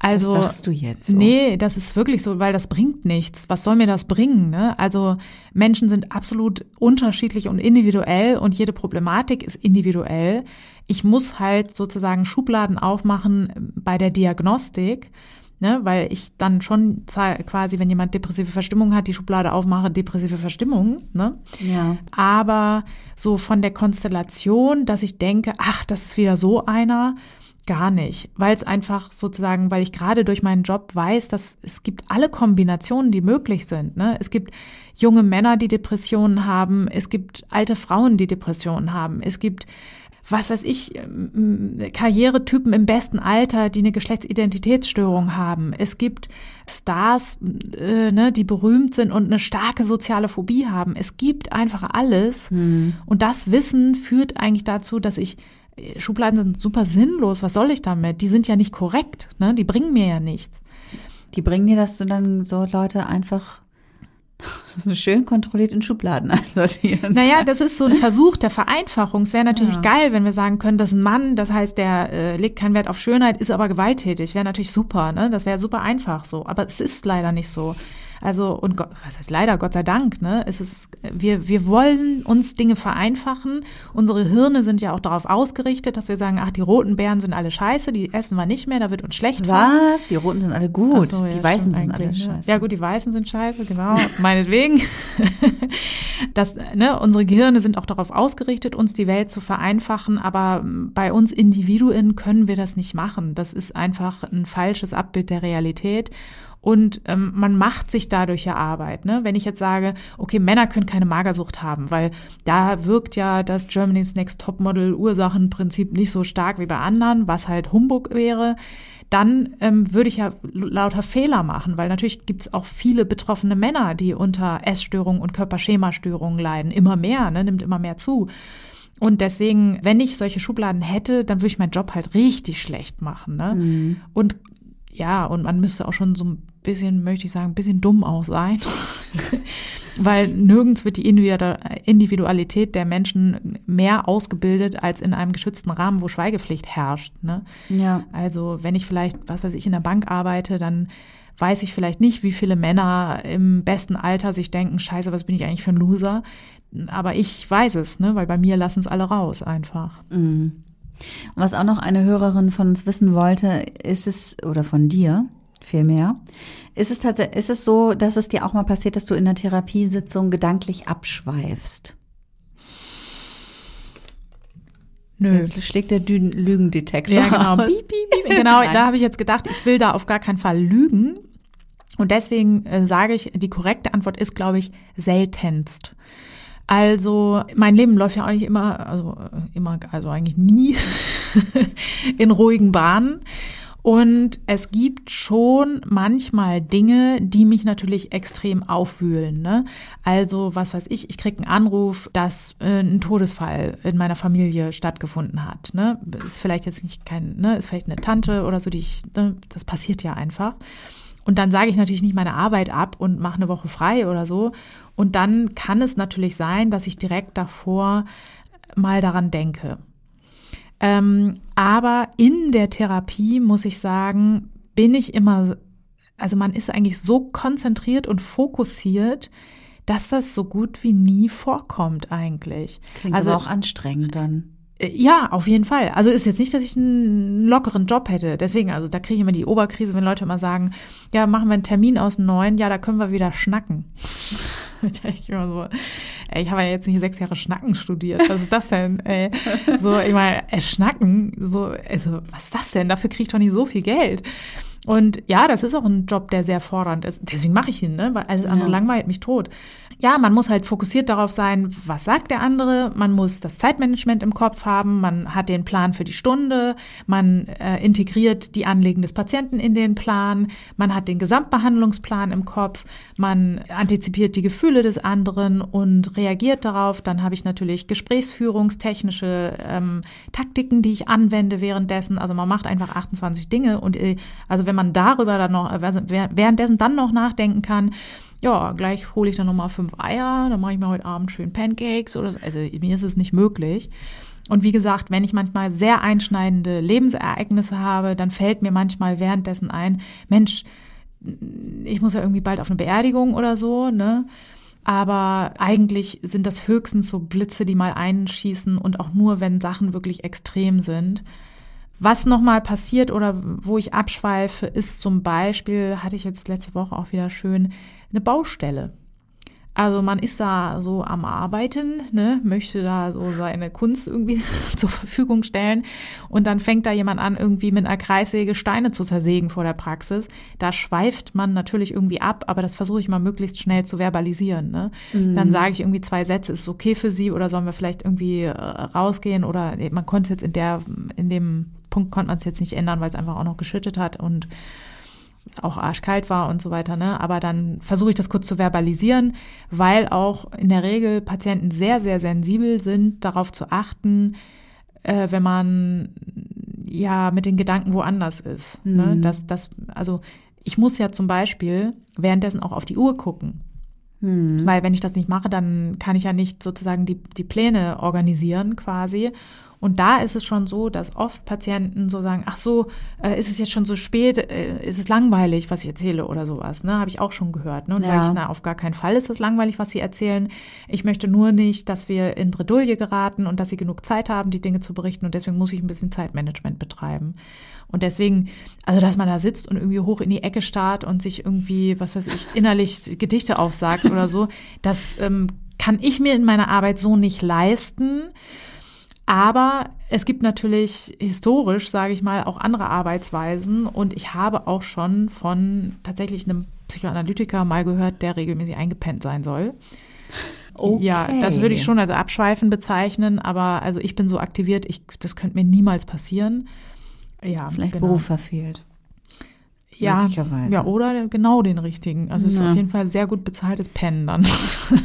[SPEAKER 3] Also,
[SPEAKER 2] das sagst du jetzt. So.
[SPEAKER 3] Nee, das ist wirklich so, weil das bringt nichts. Was soll mir das bringen? Ne? Also Menschen sind absolut unterschiedlich und individuell und jede Problematik ist individuell. Ich muss halt sozusagen Schubladen aufmachen bei der Diagnostik ne, weil ich dann schon quasi, wenn jemand depressive Verstimmung hat, die Schublade aufmache, depressive Verstimmung, ne?
[SPEAKER 2] Ja.
[SPEAKER 3] Aber so von der Konstellation, dass ich denke, ach, das ist wieder so einer, gar nicht, weil es einfach sozusagen, weil ich gerade durch meinen Job weiß, dass es gibt alle Kombinationen, die möglich sind. Ne? Es gibt junge Männer, die Depressionen haben, es gibt alte Frauen, die Depressionen haben, es gibt was weiß ich, ähm, Karrieretypen im besten Alter, die eine Geschlechtsidentitätsstörung haben. Es gibt Stars, äh, ne, die berühmt sind und eine starke soziale Phobie haben. Es gibt einfach alles. Hm. Und das Wissen führt eigentlich dazu, dass ich äh, Schubladen sind super sinnlos. Was soll ich damit? Die sind ja nicht korrekt. Ne? Die bringen mir ja nichts.
[SPEAKER 2] Die bringen dir, dass du dann so Leute einfach schön kontrolliert in Schubladen einsortieren.
[SPEAKER 3] Naja, das ist so ein Versuch der Vereinfachung. Es wäre natürlich ja. geil, wenn wir sagen können, das ist ein Mann, das heißt, der äh, legt keinen Wert auf Schönheit, ist aber gewalttätig. Wäre natürlich super, ne? Das wäre super einfach so. Aber es ist leider nicht so. Also, und Gott, was heißt leider, Gott sei Dank, ne? Es ist, wir, wir wollen uns Dinge vereinfachen. Unsere Hirne sind ja auch darauf ausgerichtet, dass wir sagen, ach, die roten Beeren sind alle scheiße, die essen wir nicht mehr, da wird uns schlecht.
[SPEAKER 2] Was? Von. Die roten sind alle gut. So, ja, die weißen sind alle scheiße.
[SPEAKER 3] Ja, gut, die weißen sind scheiße, genau. Meinetwegen. das, ne, unsere Gehirne sind auch darauf ausgerichtet, uns die Welt zu vereinfachen, aber bei uns Individuen können wir das nicht machen. Das ist einfach ein falsches Abbild der Realität. Und ähm, man macht sich dadurch ja Arbeit. Ne? Wenn ich jetzt sage, okay, Männer können keine Magersucht haben, weil da wirkt ja das Germany's Next Topmodel Ursachenprinzip nicht so stark wie bei anderen, was halt Humbug wäre, dann ähm, würde ich ja lauter Fehler machen, weil natürlich gibt es auch viele betroffene Männer, die unter Essstörungen und Körperschemastörungen leiden. Immer mehr, ne? nimmt immer mehr zu. Und deswegen, wenn ich solche Schubladen hätte, dann würde ich meinen Job halt richtig schlecht machen. Ne? Mhm. Und ja, und man müsste auch schon so ein bisschen, möchte ich sagen, ein bisschen dumm auch sein. Weil nirgends wird die Individualität der Menschen mehr ausgebildet als in einem geschützten Rahmen, wo Schweigepflicht herrscht. Ne?
[SPEAKER 2] Ja.
[SPEAKER 3] Also wenn ich vielleicht, was weiß ich, in der Bank arbeite, dann weiß ich vielleicht nicht, wie viele Männer im besten Alter sich denken, scheiße, was bin ich eigentlich für ein Loser? Aber ich weiß es, ne? weil bei mir lassen es alle raus einfach.
[SPEAKER 2] Mhm. Was auch noch eine Hörerin von uns wissen wollte, ist es, oder von dir, Viel mehr. Ist es tatsächlich, ist es so, dass es dir auch mal passiert, dass du in der Therapiesitzung gedanklich abschweifst? Nö. Jetzt schlägt der Lügendetektor.
[SPEAKER 3] Ja, genau. Piep, piep, piep. Genau, da habe ich jetzt gedacht, ich will da auf gar keinen Fall lügen. Und deswegen äh, sage ich, die korrekte Antwort ist, glaube ich, seltenst. Also mein Leben läuft ja nicht immer, also äh, immer, also eigentlich nie in ruhigen Bahnen. Und es gibt schon manchmal Dinge, die mich natürlich extrem aufwühlen. Ne? Also, was weiß ich, ich kriege einen Anruf, dass äh, ein Todesfall in meiner Familie stattgefunden hat. Ne? Ist vielleicht jetzt nicht kein, ne, ist vielleicht eine Tante oder so, die ich, ne, das passiert ja einfach. Und dann sage ich natürlich nicht meine Arbeit ab und mache eine Woche frei oder so. Und dann kann es natürlich sein, dass ich direkt davor mal daran denke. Ähm, aber in der Therapie muss ich sagen, bin ich immer, also man ist eigentlich so konzentriert und fokussiert, dass das so gut wie nie vorkommt eigentlich.
[SPEAKER 2] Klingt also auch anstrengend dann.
[SPEAKER 3] Äh, ja, auf jeden Fall. Also ist jetzt nicht, dass ich einen lockeren Job hätte. Deswegen, also da kriege ich immer die Oberkrise, wenn Leute immer sagen, ja, machen wir einen Termin aus neun, ja, da können wir wieder schnacken. ich immer so, ey, ich habe ja jetzt nicht sechs Jahre Schnacken studiert. Was ist das denn? Ey? So, ich meine, äh, Schnacken, so, also, was ist das denn? Dafür kriege ich doch nicht so viel Geld. Und ja, das ist auch ein Job, der sehr fordernd ist. Deswegen mache ich ihn, ne? weil alles andere ja. langweilt mich tot. Ja, man muss halt fokussiert darauf sein, was sagt der andere. Man muss das Zeitmanagement im Kopf haben. Man hat den Plan für die Stunde. Man äh, integriert die Anliegen des Patienten in den Plan. Man hat den Gesamtbehandlungsplan im Kopf. Man antizipiert die Gefühle des anderen und reagiert darauf. Dann habe ich natürlich gesprächsführungstechnische ähm, Taktiken, die ich anwende währenddessen. Also man macht einfach 28 Dinge und äh, also wenn man darüber dann noch, währenddessen dann noch nachdenken kann, ja, gleich hole ich dann nochmal fünf Eier, dann mache ich mir heute Abend schön Pancakes oder so. Also mir ist es nicht möglich. Und wie gesagt, wenn ich manchmal sehr einschneidende Lebensereignisse habe, dann fällt mir manchmal währenddessen ein, Mensch, ich muss ja irgendwie bald auf eine Beerdigung oder so, ne? Aber eigentlich sind das höchstens so Blitze, die mal einschießen und auch nur, wenn Sachen wirklich extrem sind. Was nochmal passiert oder wo ich abschweife, ist zum Beispiel, hatte ich jetzt letzte Woche auch wieder schön, eine Baustelle. Also man ist da so am Arbeiten, ne, möchte da so seine Kunst irgendwie zur Verfügung stellen und dann fängt da jemand an, irgendwie mit einer Kreissäge Steine zu zersägen vor der Praxis. Da schweift man natürlich irgendwie ab, aber das versuche ich mal möglichst schnell zu verbalisieren. Ne? Mhm. Dann sage ich irgendwie zwei Sätze, ist es okay für Sie oder sollen wir vielleicht irgendwie äh, rausgehen oder man konnte es jetzt in der, in dem Punkt konnte man es jetzt nicht ändern, weil es einfach auch noch geschüttet hat und auch arschkalt war und so weiter. Ne? Aber dann versuche ich das kurz zu verbalisieren, weil auch in der Regel Patienten sehr, sehr sensibel sind, darauf zu achten, äh, wenn man ja mit den Gedanken woanders ist. Ne? Mhm. Ne? Das, das, also ich muss ja zum Beispiel währenddessen auch auf die Uhr gucken. Mhm. Weil wenn ich das nicht mache, dann kann ich ja nicht sozusagen die, die Pläne organisieren quasi. Und da ist es schon so, dass oft Patienten so sagen, ach so, äh, ist es jetzt schon so spät, äh, ist es langweilig, was ich erzähle oder sowas, ne? Habe ich auch schon gehört. Ne? Und ja. sage ich, na, auf gar keinen Fall ist es langweilig, was sie erzählen. Ich möchte nur nicht, dass wir in Bredouille geraten und dass sie genug Zeit haben, die Dinge zu berichten. Und deswegen muss ich ein bisschen Zeitmanagement betreiben. Und deswegen, also dass man da sitzt und irgendwie hoch in die Ecke starrt und sich irgendwie, was weiß ich, innerlich Gedichte aufsagt oder so, das ähm, kann ich mir in meiner Arbeit so nicht leisten. Aber es gibt natürlich historisch, sage ich mal, auch andere Arbeitsweisen. Und ich habe auch schon von tatsächlich einem Psychoanalytiker mal gehört, der regelmäßig eingepennt sein soll. Okay. Ja, das würde ich schon als Abschweifen bezeichnen, aber also ich bin so aktiviert, ich, das könnte mir niemals passieren.
[SPEAKER 2] Ja, vielleicht genau. Beruf verfehlt.
[SPEAKER 3] Ja, ja, oder genau den richtigen. Also es ist auf jeden Fall sehr gut bezahltes Pennen dann.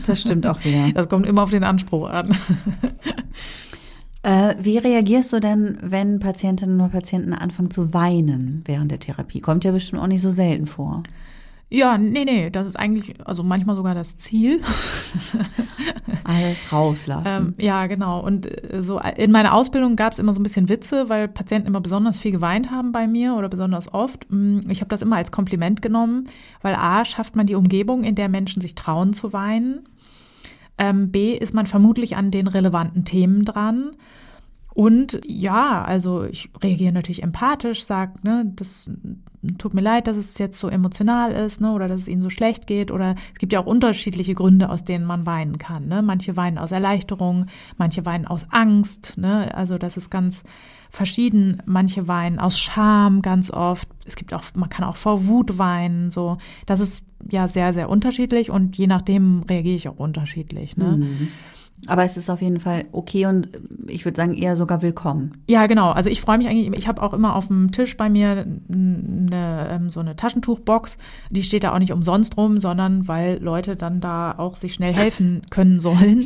[SPEAKER 2] Das stimmt auch wieder.
[SPEAKER 3] Das kommt immer auf den Anspruch an.
[SPEAKER 2] Äh, wie reagierst du denn, wenn Patientinnen und Patienten anfangen zu weinen während der Therapie? Kommt ja bestimmt auch nicht so selten vor.
[SPEAKER 3] Ja, nee, nee, das ist eigentlich, also manchmal sogar das Ziel.
[SPEAKER 2] Alles rauslassen.
[SPEAKER 3] Ähm, ja, genau. Und äh, so in meiner Ausbildung gab es immer so ein bisschen Witze, weil Patienten immer besonders viel geweint haben bei mir oder besonders oft. Mm, ich habe das immer als Kompliment genommen, weil A, schafft man die Umgebung, in der Menschen sich trauen zu weinen. Ähm, B, ist man vermutlich an den relevanten Themen dran. Und ja, also ich reagiere natürlich empathisch, sage, ne, das tut mir leid, dass es jetzt so emotional ist, ne, oder dass es ihnen so schlecht geht. Oder es gibt ja auch unterschiedliche Gründe, aus denen man weinen kann. Ne? Manche weinen aus Erleichterung, manche weinen aus Angst. Ne? Also das ist ganz verschieden. Manche weinen aus Scham ganz oft. Es gibt auch, man kann auch vor Wut weinen. So, das ist ja sehr, sehr unterschiedlich und je nachdem reagiere ich auch unterschiedlich. Ne? Mhm.
[SPEAKER 2] Aber es ist auf jeden Fall okay und ich würde sagen eher sogar willkommen.
[SPEAKER 3] Ja, genau. Also ich freue mich eigentlich, ich habe auch immer auf dem Tisch bei mir eine, ähm, so eine Taschentuchbox. Die steht da auch nicht umsonst rum, sondern weil Leute dann da auch sich schnell helfen können sollen.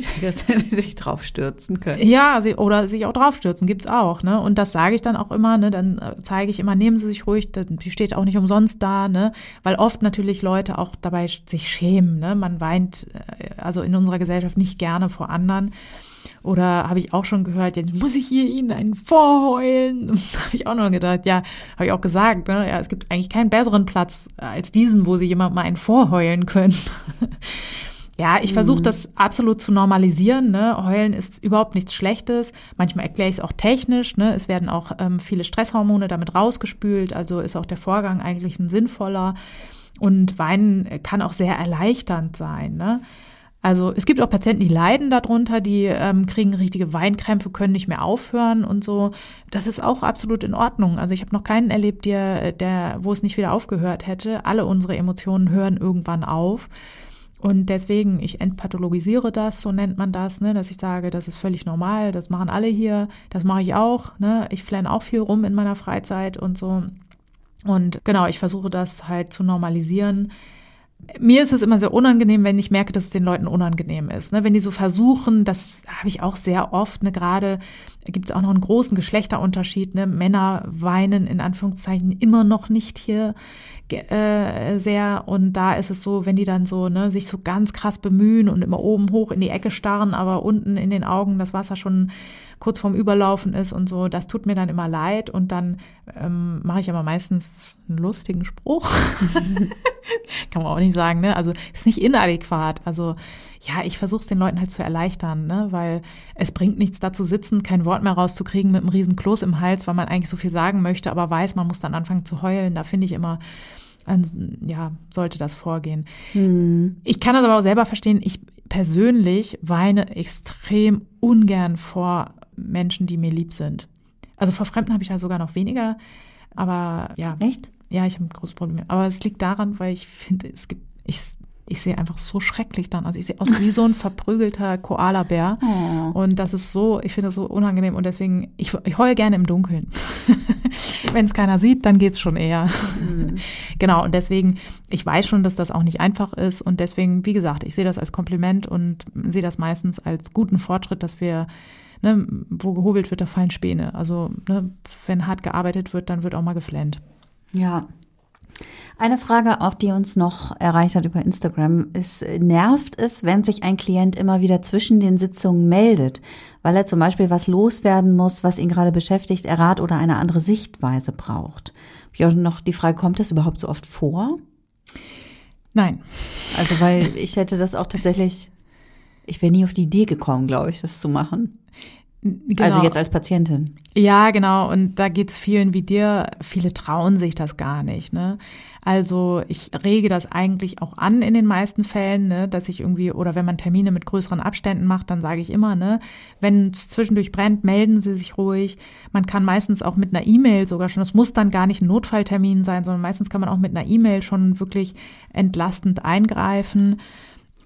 [SPEAKER 2] sich draufstürzen können.
[SPEAKER 3] Ja, sie, oder sich auch draufstürzen, gibt's auch. Ne? Und das sage ich dann auch immer. Ne? Dann äh, zeige ich immer, nehmen Sie sich ruhig, die steht auch nicht umsonst da. Ne? Weil oft natürlich Leute auch dabei sich schämen. Ne? Man weint äh, also in unserer Gesellschaft nicht gerne vor anderen anderen. Oder habe ich auch schon gehört, jetzt muss ich hier Ihnen einen vorheulen. habe ich auch noch gedacht, ja, habe ich auch gesagt, ne? ja, es gibt eigentlich keinen besseren Platz als diesen, wo Sie jemand mal einen vorheulen können. Ja, ich versuche mhm. das absolut zu normalisieren. Ne? Heulen ist überhaupt nichts Schlechtes. Manchmal erkläre ich es auch technisch. Ne? Es werden auch ähm, viele Stresshormone damit rausgespült. Also ist auch der Vorgang eigentlich ein sinnvoller. Und Weinen kann auch sehr erleichternd sein. Ne? Also es gibt auch Patienten, die leiden darunter, die ähm, kriegen richtige Weinkrämpfe, können nicht mehr aufhören und so. Das ist auch absolut in Ordnung. Also ich habe noch keinen erlebt, der, der, wo es nicht wieder aufgehört hätte. Alle unsere Emotionen hören irgendwann auf. Und deswegen, ich entpathologisiere das, so nennt man das, ne, dass ich sage, das ist völlig normal, das machen alle hier, das mache ich auch. Ne? Ich flenne auch viel rum in meiner Freizeit und so. Und genau, ich versuche das halt zu normalisieren mir ist es immer sehr unangenehm, wenn ich merke, dass es den Leuten unangenehm ist. Ne? Wenn die so versuchen, das habe ich auch sehr oft, ne? gerade gibt es auch noch einen großen Geschlechterunterschied. Ne? Männer weinen in Anführungszeichen immer noch nicht hier äh, sehr. Und da ist es so, wenn die dann so ne, sich so ganz krass bemühen und immer oben hoch in die Ecke starren, aber unten in den Augen das Wasser schon kurz vorm Überlaufen ist und so, das tut mir dann immer leid. Und dann ähm, mache ich aber meistens einen lustigen Spruch. Kann man auch nicht sagen, ne? Also ist nicht inadäquat. Also ja, ich versuche es den Leuten halt zu erleichtern, ne? Weil es bringt nichts da zu sitzen, kein Wort mehr rauszukriegen mit einem riesen Kloß im Hals, weil man eigentlich so viel sagen möchte, aber weiß, man muss dann anfangen zu heulen. Da finde ich immer, ja, sollte das vorgehen. Hm. Ich kann das aber auch selber verstehen. Ich persönlich weine extrem ungern vor Menschen, die mir lieb sind. Also vor Fremden habe ich ja sogar noch weniger. Aber ja.
[SPEAKER 2] Echt?
[SPEAKER 3] Ja, ich habe ein großes Problem. Aber es liegt daran, weil ich finde, es gibt, ich, ich sehe einfach so schrecklich dann. Also ich sehe aus wie so ein verprügelter Koalabär. Oh. Und das ist so, ich finde das so unangenehm. Und deswegen, ich, ich heule gerne im Dunkeln. Wenn es keiner sieht, dann geht's schon eher. Mhm. Genau, und deswegen, ich weiß schon, dass das auch nicht einfach ist. Und deswegen, wie gesagt, ich sehe das als Kompliment und sehe das meistens als guten Fortschritt, dass wir ne, wo gehobelt wird, da fallen Späne. Also ne, wenn hart gearbeitet wird, dann wird auch mal geflennt.
[SPEAKER 2] Ja. Eine Frage auch, die uns noch erreicht hat über Instagram, ist, nervt es, wenn sich ein Klient immer wieder zwischen den Sitzungen meldet, weil er zum Beispiel was loswerden muss, was ihn gerade beschäftigt, er Rat oder eine andere Sichtweise braucht? Ich auch noch die Frage, kommt das überhaupt so oft vor?
[SPEAKER 3] Nein.
[SPEAKER 2] Also, weil ich hätte das auch tatsächlich, ich wäre nie auf die Idee gekommen, glaube ich, das zu machen. Genau. Also jetzt als Patientin.
[SPEAKER 3] Ja, genau. Und da geht's vielen wie dir. Viele trauen sich das gar nicht. Ne? Also ich rege das eigentlich auch an in den meisten Fällen, ne, dass ich irgendwie, oder wenn man Termine mit größeren Abständen macht, dann sage ich immer, ne, wenn es zwischendurch brennt, melden Sie sich ruhig. Man kann meistens auch mit einer E-Mail sogar schon, es muss dann gar nicht ein Notfalltermin sein, sondern meistens kann man auch mit einer E-Mail schon wirklich entlastend eingreifen.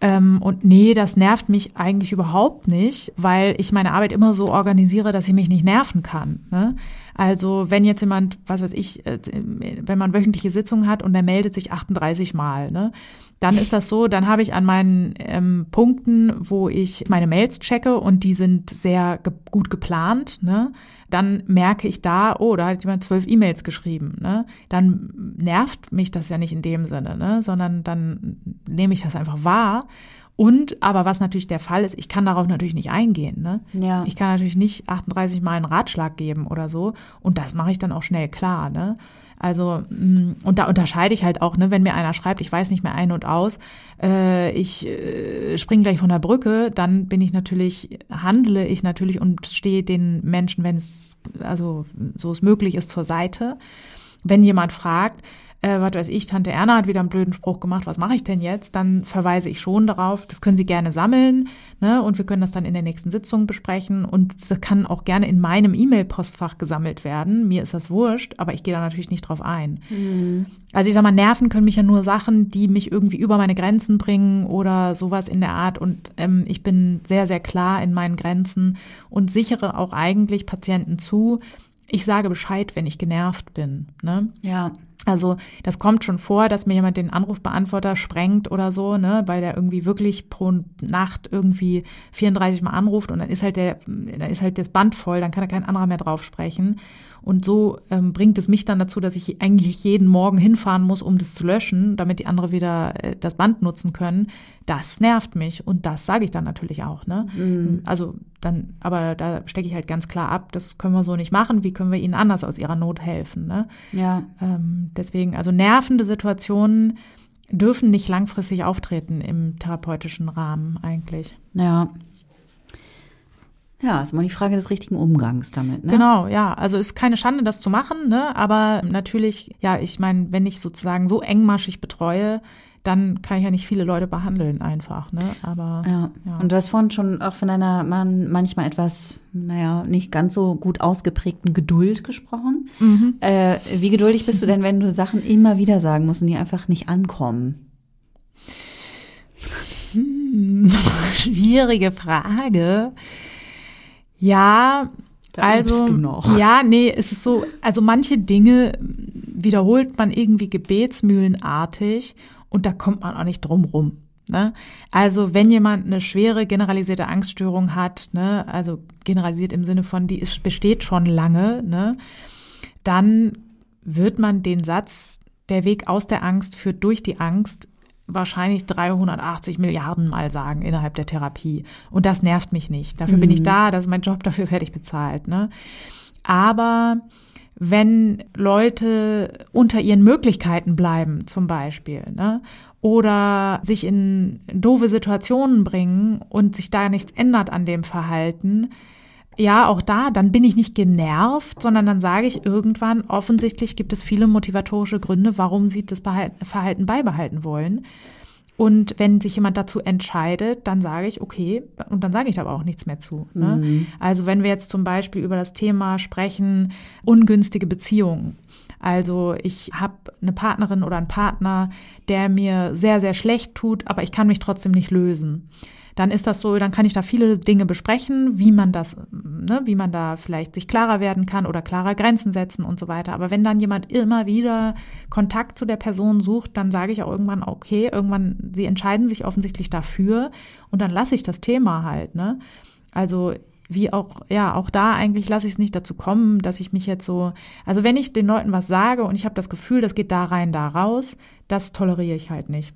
[SPEAKER 3] Ähm, und nee, das nervt mich eigentlich überhaupt nicht, weil ich meine Arbeit immer so organisiere, dass ich mich nicht nerven kann. Ne? Also wenn jetzt jemand, was weiß ich, äh, wenn man wöchentliche Sitzungen hat und der meldet sich 38 Mal, ne, dann ist das so, dann habe ich an meinen ähm, Punkten, wo ich meine Mails checke und die sind sehr ge gut geplant, ne, dann merke ich da, oh, da hat jemand zwölf E-Mails geschrieben, ne, dann nervt mich das ja nicht in dem Sinne, ne, sondern dann nehme ich das einfach wahr Und, aber was natürlich der Fall ist, ich kann darauf natürlich nicht eingehen. Ne?
[SPEAKER 2] Ja.
[SPEAKER 3] Ich kann natürlich nicht 38 Mal einen Ratschlag geben oder so. Und das mache ich dann auch schnell klar. Ne? Also, mm, und da unterscheide ich halt auch, ne, wenn mir einer schreibt, ich weiß nicht mehr ein und aus, äh, ich äh, springe gleich von der Brücke, dann bin ich natürlich, handle ich natürlich und stehe den Menschen, wenn es, also so es möglich ist, zur Seite. Wenn jemand fragt, äh, was weiß ich, Tante Erna hat wieder einen blöden Spruch gemacht, was mache ich denn jetzt? Dann verweise ich schon darauf, das können Sie gerne sammeln ne? und wir können das dann in der nächsten Sitzung besprechen und das kann auch gerne in meinem E-Mail-Postfach gesammelt werden. Mir ist das wurscht, aber ich gehe da natürlich nicht drauf ein.
[SPEAKER 2] Mhm.
[SPEAKER 3] Also ich sag mal, nerven können mich ja nur Sachen, die mich irgendwie über meine Grenzen bringen oder sowas in der Art und ähm, ich bin sehr, sehr klar in meinen Grenzen und sichere auch eigentlich Patienten zu, ich sage Bescheid, wenn ich genervt bin. Ne?
[SPEAKER 2] Ja.
[SPEAKER 3] Also das kommt schon vor, dass mir jemand den Anrufbeantworter sprengt oder so, ne, weil der irgendwie wirklich pro Nacht irgendwie 34 Mal anruft und dann ist halt der, dann ist halt das Band voll, dann kann da kein anderer mehr drauf sprechen. Und so ähm, bringt es mich dann dazu, dass ich eigentlich jeden Morgen hinfahren muss, um das zu löschen, damit die andere wieder äh, das Band nutzen können. Das nervt mich und das sage ich dann natürlich auch. Ne?
[SPEAKER 2] Mhm.
[SPEAKER 3] Also dann, aber da stecke ich halt ganz klar ab, das können wir so nicht machen. Wie können wir ihnen anders aus ihrer Not helfen? Ne?
[SPEAKER 2] Ja.
[SPEAKER 3] Ähm, deswegen, also nervende Situationen dürfen nicht langfristig auftreten im therapeutischen Rahmen eigentlich.
[SPEAKER 2] Ja. Ja, ist mal die Frage des richtigen Umgangs damit. Ne?
[SPEAKER 3] Genau, ja. Also ist keine Schande, das zu machen, ne? Aber natürlich, ja, ich meine, wenn ich sozusagen so engmaschig betreue, dann kann ich ja nicht viele Leute behandeln einfach, ne? Aber
[SPEAKER 2] Ja.
[SPEAKER 3] ja.
[SPEAKER 2] Und du hast vorhin schon auch von deiner man, manchmal etwas, naja, nicht ganz so gut ausgeprägten Geduld gesprochen.
[SPEAKER 3] Mhm.
[SPEAKER 2] Äh, wie geduldig bist du denn, wenn du Sachen immer wieder sagen musst und die einfach nicht ankommen?
[SPEAKER 3] Hm, schwierige Frage. Ja,
[SPEAKER 2] Da
[SPEAKER 3] also
[SPEAKER 2] du noch.
[SPEAKER 3] ja, nee, es ist so, also manche Dinge wiederholt man irgendwie gebetsmühlenartig und da kommt man auch nicht drum rum. Ne? Also wenn jemand eine schwere generalisierte Angststörung hat, ne, also generalisiert im Sinne von, die ist, besteht schon lange, ne, dann wird man den Satz, der Weg aus der Angst führt durch die Angst, wahrscheinlich 380 Milliarden Mal sagen innerhalb der Therapie. Und das nervt mich nicht. Dafür bin ich da, das ist mein Job, dafür werde ich bezahlt. Ne? Aber wenn Leute unter ihren Möglichkeiten bleiben, zum Beispiel, ne? oder sich in doofe Situationen bringen und sich da nichts ändert an dem Verhalten, ja, auch da, dann bin ich nicht genervt, sondern dann sage ich irgendwann, offensichtlich gibt es viele motivatorische Gründe, warum sie das Verhalten beibehalten wollen. Und wenn sich jemand dazu entscheidet, dann sage ich, okay, und dann sage ich aber auch nichts mehr zu. Ne?
[SPEAKER 2] Mhm.
[SPEAKER 3] Also wenn wir jetzt zum Beispiel über das Thema sprechen, ungünstige Beziehungen. Also ich habe eine Partnerin oder einen Partner, der mir sehr, sehr schlecht tut, aber ich kann mich trotzdem nicht lösen dann ist das so, dann kann ich da viele Dinge besprechen, wie man das, ne, wie man da vielleicht sich klarer werden kann oder klarer Grenzen setzen und so weiter. Aber wenn dann jemand immer wieder Kontakt zu der Person sucht, dann sage ich auch irgendwann, okay, irgendwann, sie entscheiden sich offensichtlich dafür und dann lasse ich das Thema halt, ne? Also wie auch, ja, auch da eigentlich lasse ich es nicht dazu kommen, dass ich mich jetzt so, also wenn ich den Leuten was sage und ich habe das Gefühl, das geht da rein, da raus, das toleriere ich halt nicht.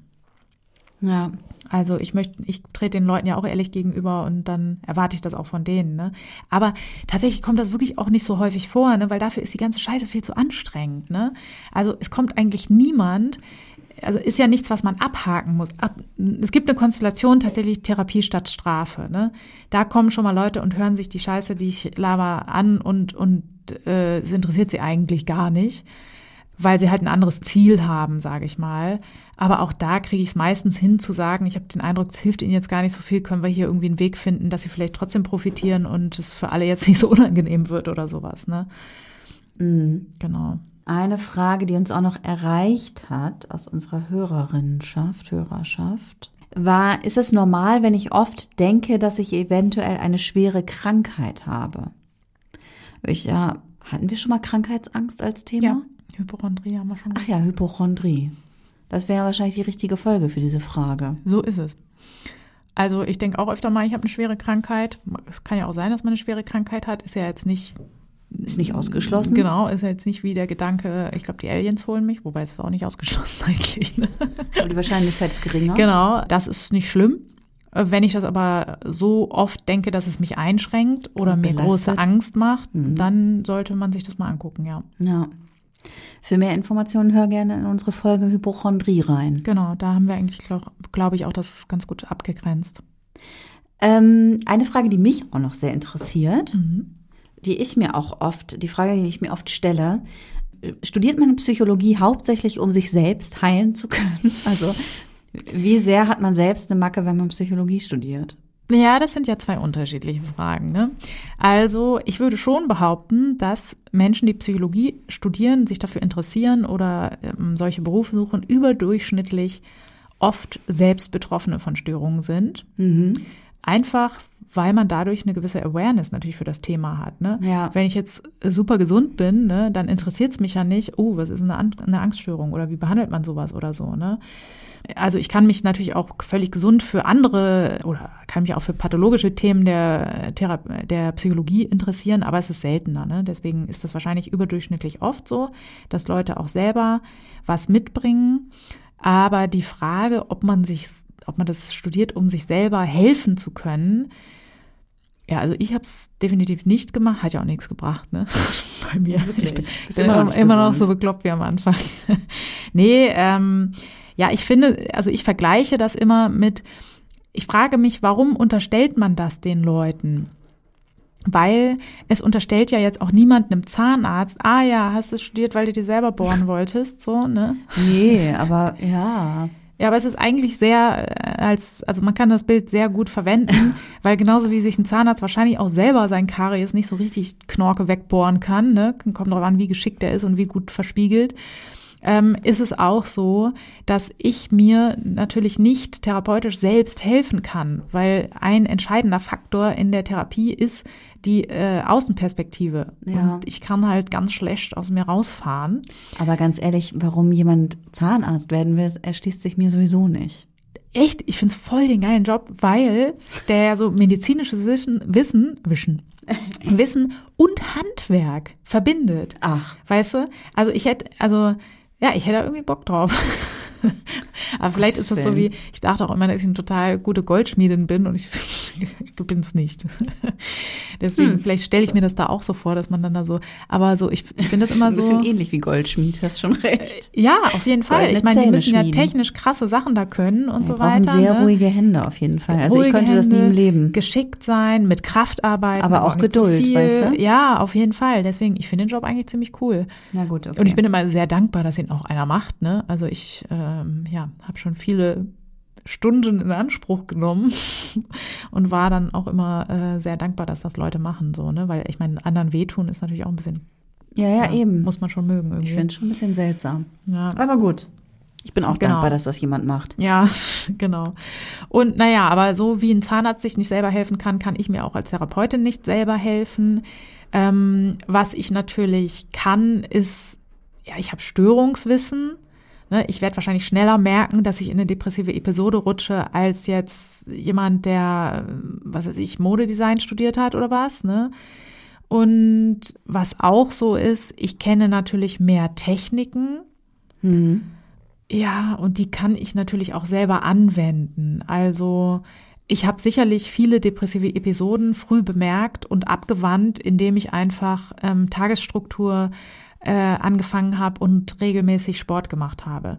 [SPEAKER 2] Ja.
[SPEAKER 3] Also ich möchte, ich trete den Leuten ja auch ehrlich gegenüber und dann erwarte ich das auch von denen. Ne? Aber tatsächlich kommt das wirklich auch nicht so häufig vor, ne? weil dafür ist die ganze Scheiße viel zu anstrengend. Ne? Also es kommt eigentlich niemand, also ist ja nichts, was man abhaken muss. Es gibt eine Konstellation tatsächlich Therapie statt Strafe. Ne? Da kommen schon mal Leute und hören sich die Scheiße, die ich laber, an und, und äh, es interessiert sie eigentlich gar nicht, weil sie halt ein anderes Ziel haben, sage ich mal. Aber auch da kriege ich es meistens hin zu sagen, ich habe den Eindruck, es hilft ihnen jetzt gar nicht so viel, können wir hier irgendwie einen Weg finden, dass sie vielleicht trotzdem profitieren und es für alle jetzt nicht so unangenehm wird oder sowas. Ne?
[SPEAKER 2] Mhm.
[SPEAKER 3] Genau.
[SPEAKER 2] Eine Frage, die uns auch noch erreicht hat aus unserer Hörerinnenschaft, Hörerschaft, war, ist es normal, wenn ich oft denke, dass ich eventuell eine schwere Krankheit habe? Ich, ja, hatten wir schon mal Krankheitsangst als Thema?
[SPEAKER 3] Ja, Hypochondrie haben wir schon.
[SPEAKER 2] Ach ja, Hypochondrie. Das wäre wahrscheinlich die richtige Folge für diese Frage.
[SPEAKER 3] So ist es. Also ich denke auch öfter mal, ich habe eine schwere Krankheit. Es kann ja auch sein, dass man eine schwere Krankheit hat. Ist ja jetzt nicht.
[SPEAKER 2] Ist nicht ausgeschlossen.
[SPEAKER 3] Genau, ist ja jetzt nicht wie der Gedanke, ich glaube, die Aliens holen mich, wobei es ist auch nicht ausgeschlossen eigentlich. Ne?
[SPEAKER 2] Aber die Wahrscheinlichkeit ist geringer.
[SPEAKER 3] Genau, das ist nicht schlimm. Wenn ich das aber so oft denke, dass es mich einschränkt oder mir große Angst macht, mhm. dann sollte man sich das mal angucken, ja.
[SPEAKER 2] Ja. Für mehr Informationen hör gerne in unsere Folge Hypochondrie rein.
[SPEAKER 3] Genau, da haben wir eigentlich, glaube glaub ich, auch das ganz gut abgegrenzt.
[SPEAKER 2] Ähm, eine Frage, die mich auch noch sehr interessiert, mhm. die ich mir auch oft, die Frage, die ich mir oft stelle, studiert man Psychologie hauptsächlich, um sich selbst heilen zu können? Also wie sehr hat man selbst eine Macke, wenn man Psychologie studiert?
[SPEAKER 3] Ja, das sind ja zwei unterschiedliche Fragen. Ne? Also ich würde schon behaupten, dass Menschen, die Psychologie studieren, sich dafür interessieren oder ähm, solche Berufe suchen, überdurchschnittlich oft selbst Betroffene von Störungen sind. Mhm. Einfach weil man dadurch eine gewisse Awareness natürlich für das Thema hat. Ne? Ja. Wenn ich jetzt super gesund bin, ne, dann interessiert es mich ja nicht, oh, was ist eine, eine Angststörung oder wie behandelt man sowas oder so. Ne? Also ich kann mich natürlich auch völlig gesund für andere oder kann mich auch für pathologische Themen der, Thera der Psychologie interessieren, aber es ist seltener. Ne? Deswegen ist das wahrscheinlich überdurchschnittlich oft so, dass Leute auch selber was mitbringen. Aber die Frage, ob man sich, ob man das studiert, um sich selber helfen zu können, ja, also ich habe es definitiv nicht gemacht, hat ja auch nichts gebracht, ne? Bei mir. Wirklich. Ich bin immer, immer noch so bekloppt wie am Anfang. nee, ähm, ja, ich finde, also ich vergleiche das immer mit, ich frage mich, warum unterstellt man das den Leuten? Weil es unterstellt ja jetzt auch niemand einem Zahnarzt, ah ja, hast du studiert, weil du dir selber bohren wolltest, so, ne?
[SPEAKER 2] Nee, aber ja.
[SPEAKER 3] Ja, aber es ist eigentlich sehr äh, als, also man kann das Bild sehr gut verwenden, weil genauso wie sich ein Zahnarzt wahrscheinlich auch selber sein Karies nicht so richtig Knorke wegbohren kann, ne? Kommt darauf an, wie geschickt er ist und wie gut verspiegelt ähm, ist es auch so, dass ich mir natürlich nicht therapeutisch selbst helfen kann, weil ein entscheidender Faktor in der Therapie ist die äh, Außenperspektive. Ja. Und ich kann halt ganz schlecht aus mir rausfahren.
[SPEAKER 2] Aber ganz ehrlich, warum jemand Zahnarzt werden will, erschließt sich mir sowieso nicht
[SPEAKER 3] echt, ich find's voll den geilen Job, weil der ja so medizinisches Wissen, Wissen, Wissen, Wissen und Handwerk verbindet.
[SPEAKER 2] Ach.
[SPEAKER 3] Weißt du? Also ich hätte, also ja, ich hätte irgendwie Bock drauf. Aber vielleicht ist das so wie, ich dachte auch immer, dass ich eine total gute Goldschmiedin bin und ich, ich bin es nicht. Deswegen, hm. vielleicht stelle ich mir das da auch so vor, dass man dann da so, aber so, ich, ich finde das immer so.
[SPEAKER 2] Ein bisschen ähnlich wie Goldschmied, hast schon recht.
[SPEAKER 3] Äh, ja, auf jeden Fall. Goldene ich meine, die müssen ja technisch krasse Sachen da können und ja, so weiter.
[SPEAKER 2] sehr ne? ruhige Hände auf jeden Fall. Also ruhige ich könnte Hände, das nie im Leben.
[SPEAKER 3] Geschickt sein, mit Kraft arbeiten.
[SPEAKER 2] Aber auch, auch Geduld, weißt du?
[SPEAKER 3] Ja, auf jeden Fall. Deswegen, ich finde den Job eigentlich ziemlich cool.
[SPEAKER 2] Na gut, okay.
[SPEAKER 3] Und ich bin immer sehr dankbar, dass ihn auch einer macht, ne? Also ich, ähm, ja, habe schon viele Stunden in Anspruch genommen und war dann auch immer äh, sehr dankbar, dass das Leute machen, so, ne? Weil ich meine, anderen wehtun ist natürlich auch ein bisschen.
[SPEAKER 2] Ja, ja, ja eben.
[SPEAKER 3] Muss man schon mögen irgendwie.
[SPEAKER 2] Ich finde es schon ein bisschen seltsam. Ja. Aber gut. Ich bin auch genau. dankbar, dass das jemand macht.
[SPEAKER 3] Ja, genau. Und naja, aber so wie ein Zahnarzt sich nicht selber helfen kann, kann ich mir auch als Therapeutin nicht selber helfen. Ähm, was ich natürlich kann, ist, ja, ich habe Störungswissen. Ne, ich werde wahrscheinlich schneller merken, dass ich in eine depressive Episode rutsche, als jetzt jemand, der, was weiß ich, Modedesign studiert hat oder was. Ne? Und was auch so ist, ich kenne natürlich mehr Techniken. Mhm. Ja, und die kann ich natürlich auch selber anwenden. Also ich habe sicherlich viele depressive Episoden früh bemerkt und abgewandt, indem ich einfach ähm, Tagesstruktur äh, angefangen habe und regelmäßig Sport gemacht habe.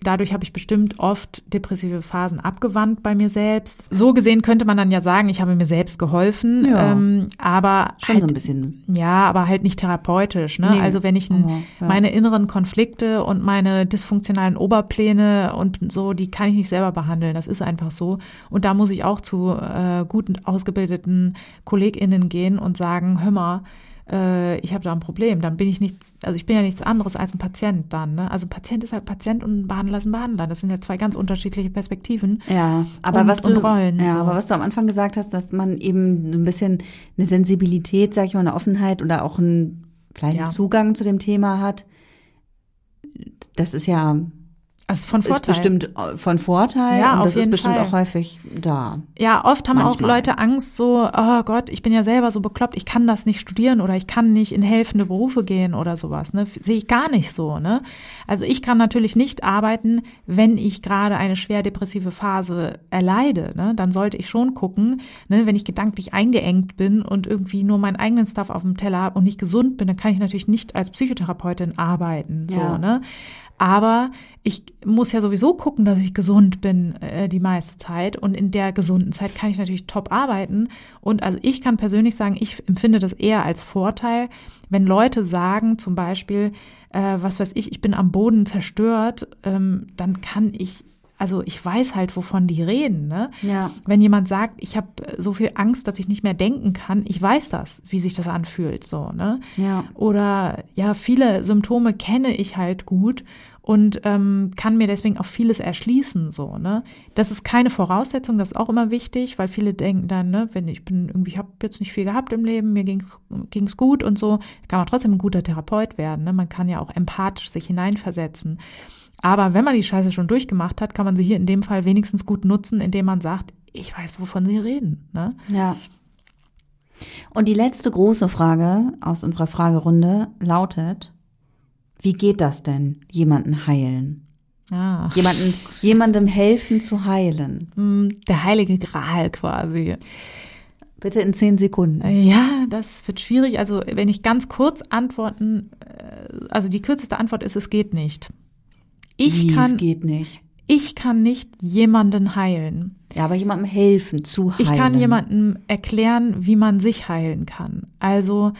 [SPEAKER 3] Dadurch habe ich bestimmt oft depressive Phasen abgewandt bei mir selbst. So gesehen könnte man dann ja sagen, ich habe mir selbst geholfen, ja, ähm, aber
[SPEAKER 2] schon
[SPEAKER 3] halt,
[SPEAKER 2] so ein bisschen.
[SPEAKER 3] Ja, aber halt nicht therapeutisch. Ne? Nee, also wenn ich aber, ja. meine inneren Konflikte und meine dysfunktionalen Oberpläne und so, die kann ich nicht selber behandeln. Das ist einfach so. Und da muss ich auch zu äh, guten ausgebildeten KollegInnen gehen und sagen, hör mal, äh, ich habe da ein Problem, dann bin ich nichts, also ich bin ja nichts anderes als ein Patient dann. Ne? Also Patient ist halt Patient und ein Behandler ist ein Behandler. Das sind ja zwei ganz unterschiedliche Perspektiven.
[SPEAKER 2] Ja, aber und, was du, Rollen, ja, so. aber was du am Anfang gesagt hast, dass man eben so ein bisschen eine Sensibilität, sag ich mal, eine Offenheit oder auch einen kleinen ja. Zugang zu dem Thema hat, das ist ja
[SPEAKER 3] Also von Vorteil.
[SPEAKER 2] Ist bestimmt äh, von Vorteil
[SPEAKER 3] Ja,
[SPEAKER 2] und das ist bestimmt
[SPEAKER 3] Fall.
[SPEAKER 2] auch häufig da.
[SPEAKER 3] Ja, oft haben auch
[SPEAKER 2] Manchmal.
[SPEAKER 3] Leute Angst, so, oh Gott, ich bin ja selber so bekloppt, ich kann das nicht studieren oder ich kann nicht in helfende Berufe gehen oder sowas. Ne? Sehe ich gar nicht so. Ne? Also ich kann natürlich nicht arbeiten, wenn ich gerade eine schwer depressive Phase erleide. Ne? Dann sollte ich schon gucken, ne? wenn ich gedanklich eingeengt bin und irgendwie nur meinen eigenen Stuff auf dem Teller habe und nicht gesund bin, dann kann ich natürlich nicht als Psychotherapeutin arbeiten. So,
[SPEAKER 2] Ja.
[SPEAKER 3] ne? Aber ich muss ja sowieso gucken, dass ich gesund bin äh, die meiste Zeit. Und in der gesunden Zeit kann ich natürlich top arbeiten. Und also ich kann persönlich sagen, ich empfinde das eher als Vorteil, wenn Leute sagen, zum Beispiel, äh, was weiß ich, ich bin am Boden zerstört, ähm, dann kann ich, also ich weiß halt, wovon die reden. Ne?
[SPEAKER 2] Ja.
[SPEAKER 3] Wenn jemand sagt, ich habe so viel Angst, dass ich nicht mehr denken kann, ich weiß das, wie sich das anfühlt, so, ne?
[SPEAKER 2] Ja.
[SPEAKER 3] Oder ja, viele Symptome kenne ich halt gut und ähm, kann mir deswegen auch vieles erschließen, so, ne? Das ist keine Voraussetzung, das ist auch immer wichtig, weil viele denken dann, ne, wenn ich bin irgendwie, ich habe jetzt nicht viel gehabt im Leben, mir ging ging's gut und so, kann man trotzdem ein guter Therapeut werden, ne? Man kann ja auch empathisch sich hineinversetzen. Aber wenn man die Scheiße schon durchgemacht hat, kann man sie hier in dem Fall wenigstens gut nutzen, indem man sagt, ich weiß, wovon sie reden. Ne?
[SPEAKER 2] Ja. Und die letzte große Frage aus unserer Fragerunde lautet, wie geht das denn, jemanden heilen?
[SPEAKER 3] Ah,
[SPEAKER 2] Jemanden, jemandem helfen zu heilen?
[SPEAKER 3] hm, der heilige Gral quasi.
[SPEAKER 2] Bitte in zehn Sekunden.
[SPEAKER 3] Ja, das wird schwierig. Also wenn ich ganz kurz antworten, äh, also die kürzeste Antwort ist, es geht nicht. Ich
[SPEAKER 2] Wie,
[SPEAKER 3] kann,
[SPEAKER 2] geht nicht.
[SPEAKER 3] ich kann nicht jemanden heilen.
[SPEAKER 2] Ja, aber jemandem helfen zu heilen.
[SPEAKER 3] Ich kann jemandem erklären, wie man sich heilen kann. Also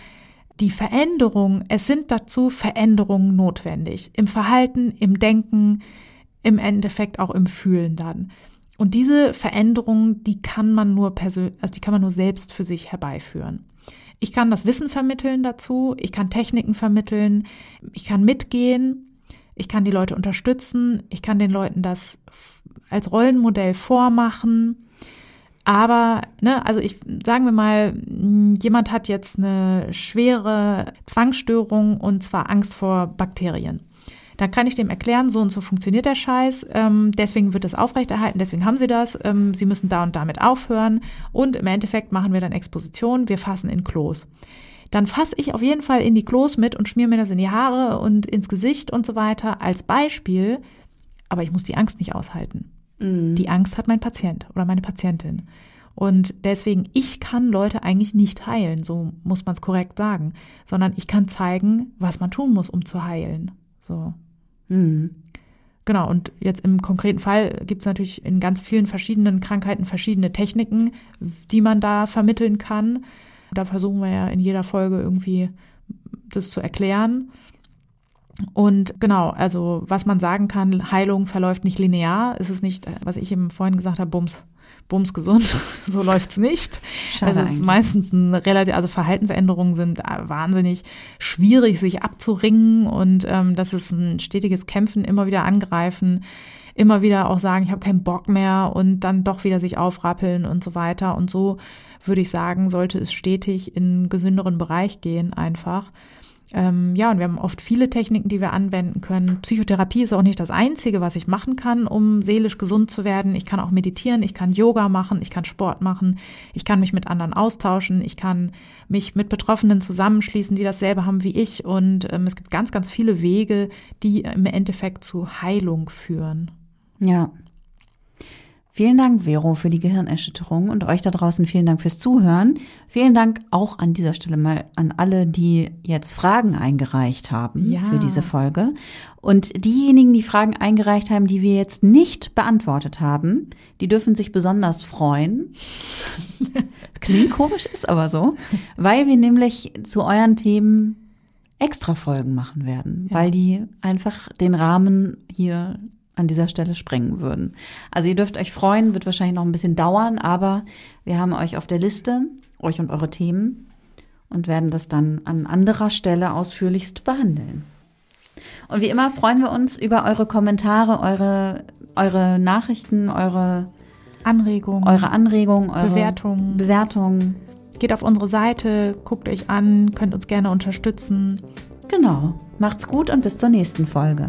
[SPEAKER 3] die Veränderung, es sind dazu Veränderungen notwendig. Im Verhalten, im Denken, im Endeffekt auch im Fühlen dann. Und diese Veränderungen, die kann man nur persönlich, also die kann man nur selbst für sich herbeiführen. Ich kann das Wissen vermitteln dazu, ich kann Techniken vermitteln, ich kann mitgehen, ich kann die Leute unterstützen, ich kann den Leuten das als Rollenmodell vormachen. Aber, ne, also ich, sagen wir mal, jemand hat jetzt eine schwere Zwangsstörung und zwar Angst vor Bakterien. Dann kann ich dem erklären, so und so funktioniert der Scheiß, ähm, deswegen wird das aufrechterhalten, deswegen haben sie das, ähm, sie müssen da und damit aufhören und im Endeffekt machen wir dann Exposition, wir fassen in Klos. Dann fasse ich auf jeden Fall in die Klos mit und schmier mir das in die Haare und ins Gesicht und so weiter als Beispiel, aber ich muss die Angst nicht aushalten. Die Angst hat mein Patient oder meine Patientin. Und deswegen, ich kann Leute eigentlich nicht heilen, so muss man es korrekt sagen, sondern ich kann zeigen, was man tun muss, um zu heilen. So.
[SPEAKER 2] Mhm.
[SPEAKER 3] Genau, und jetzt im konkreten Fall gibt es natürlich in ganz vielen verschiedenen Krankheiten verschiedene Techniken, die man da vermitteln kann. Da versuchen wir ja in jeder Folge irgendwie das zu erklären. Und genau, also was man sagen kann, Heilung verläuft nicht linear. Es ist nicht, was ich eben vorhin gesagt habe, Bums, Bums gesund. so läuft's nicht.
[SPEAKER 2] Schade
[SPEAKER 3] also es ist meistens ein relativ, also Verhaltensänderungen sind äh, wahnsinnig schwierig, sich abzuringen und ähm, das ist ein stetiges Kämpfen, immer wieder angreifen, immer wieder auch sagen, ich habe keinen Bock mehr und dann doch wieder sich aufrappeln und so weiter. Und so würde ich sagen, sollte es stetig in einen gesünderen Bereich gehen einfach. Ähm, ja, und wir haben oft viele Techniken, die wir anwenden können. Psychotherapie ist auch nicht das Einzige, was ich machen kann, um seelisch gesund zu werden. Ich kann auch meditieren, ich kann Yoga machen, ich kann Sport machen, ich kann mich mit anderen austauschen, ich kann mich mit Betroffenen zusammenschließen, die dasselbe haben wie ich. Und ähm, es gibt ganz, ganz viele Wege, die im Endeffekt zu Heilung führen.
[SPEAKER 2] Ja. Vielen Dank, Vero, für die Gehirnerschütterung und euch da draußen vielen Dank fürs Zuhören. Vielen Dank auch an dieser Stelle mal an alle, die jetzt Fragen eingereicht haben
[SPEAKER 3] Ja.
[SPEAKER 2] für diese Folge. Und diejenigen, die Fragen eingereicht haben, die wir jetzt nicht beantwortet haben, die dürfen sich besonders freuen. Klingt komisch, ist aber so, weil wir nämlich zu euren Themen extra Folgen machen werden,
[SPEAKER 3] Ja.
[SPEAKER 2] weil die einfach den Rahmen hier an dieser Stelle sprengen würden. Also ihr dürft euch freuen, wird wahrscheinlich noch ein bisschen dauern, aber wir haben euch auf der Liste, euch und eure Themen und werden das dann an anderer Stelle ausführlichst behandeln. Und wie immer freuen wir uns über eure Kommentare, eure, eure Nachrichten, eure,
[SPEAKER 3] Anregungen,
[SPEAKER 2] eure Anregungen, eure
[SPEAKER 3] Bewertungen.
[SPEAKER 2] Bewertungen.
[SPEAKER 3] Geht auf unsere Seite, guckt euch an, könnt uns gerne unterstützen.
[SPEAKER 2] Genau. Macht's gut und bis zur nächsten Folge.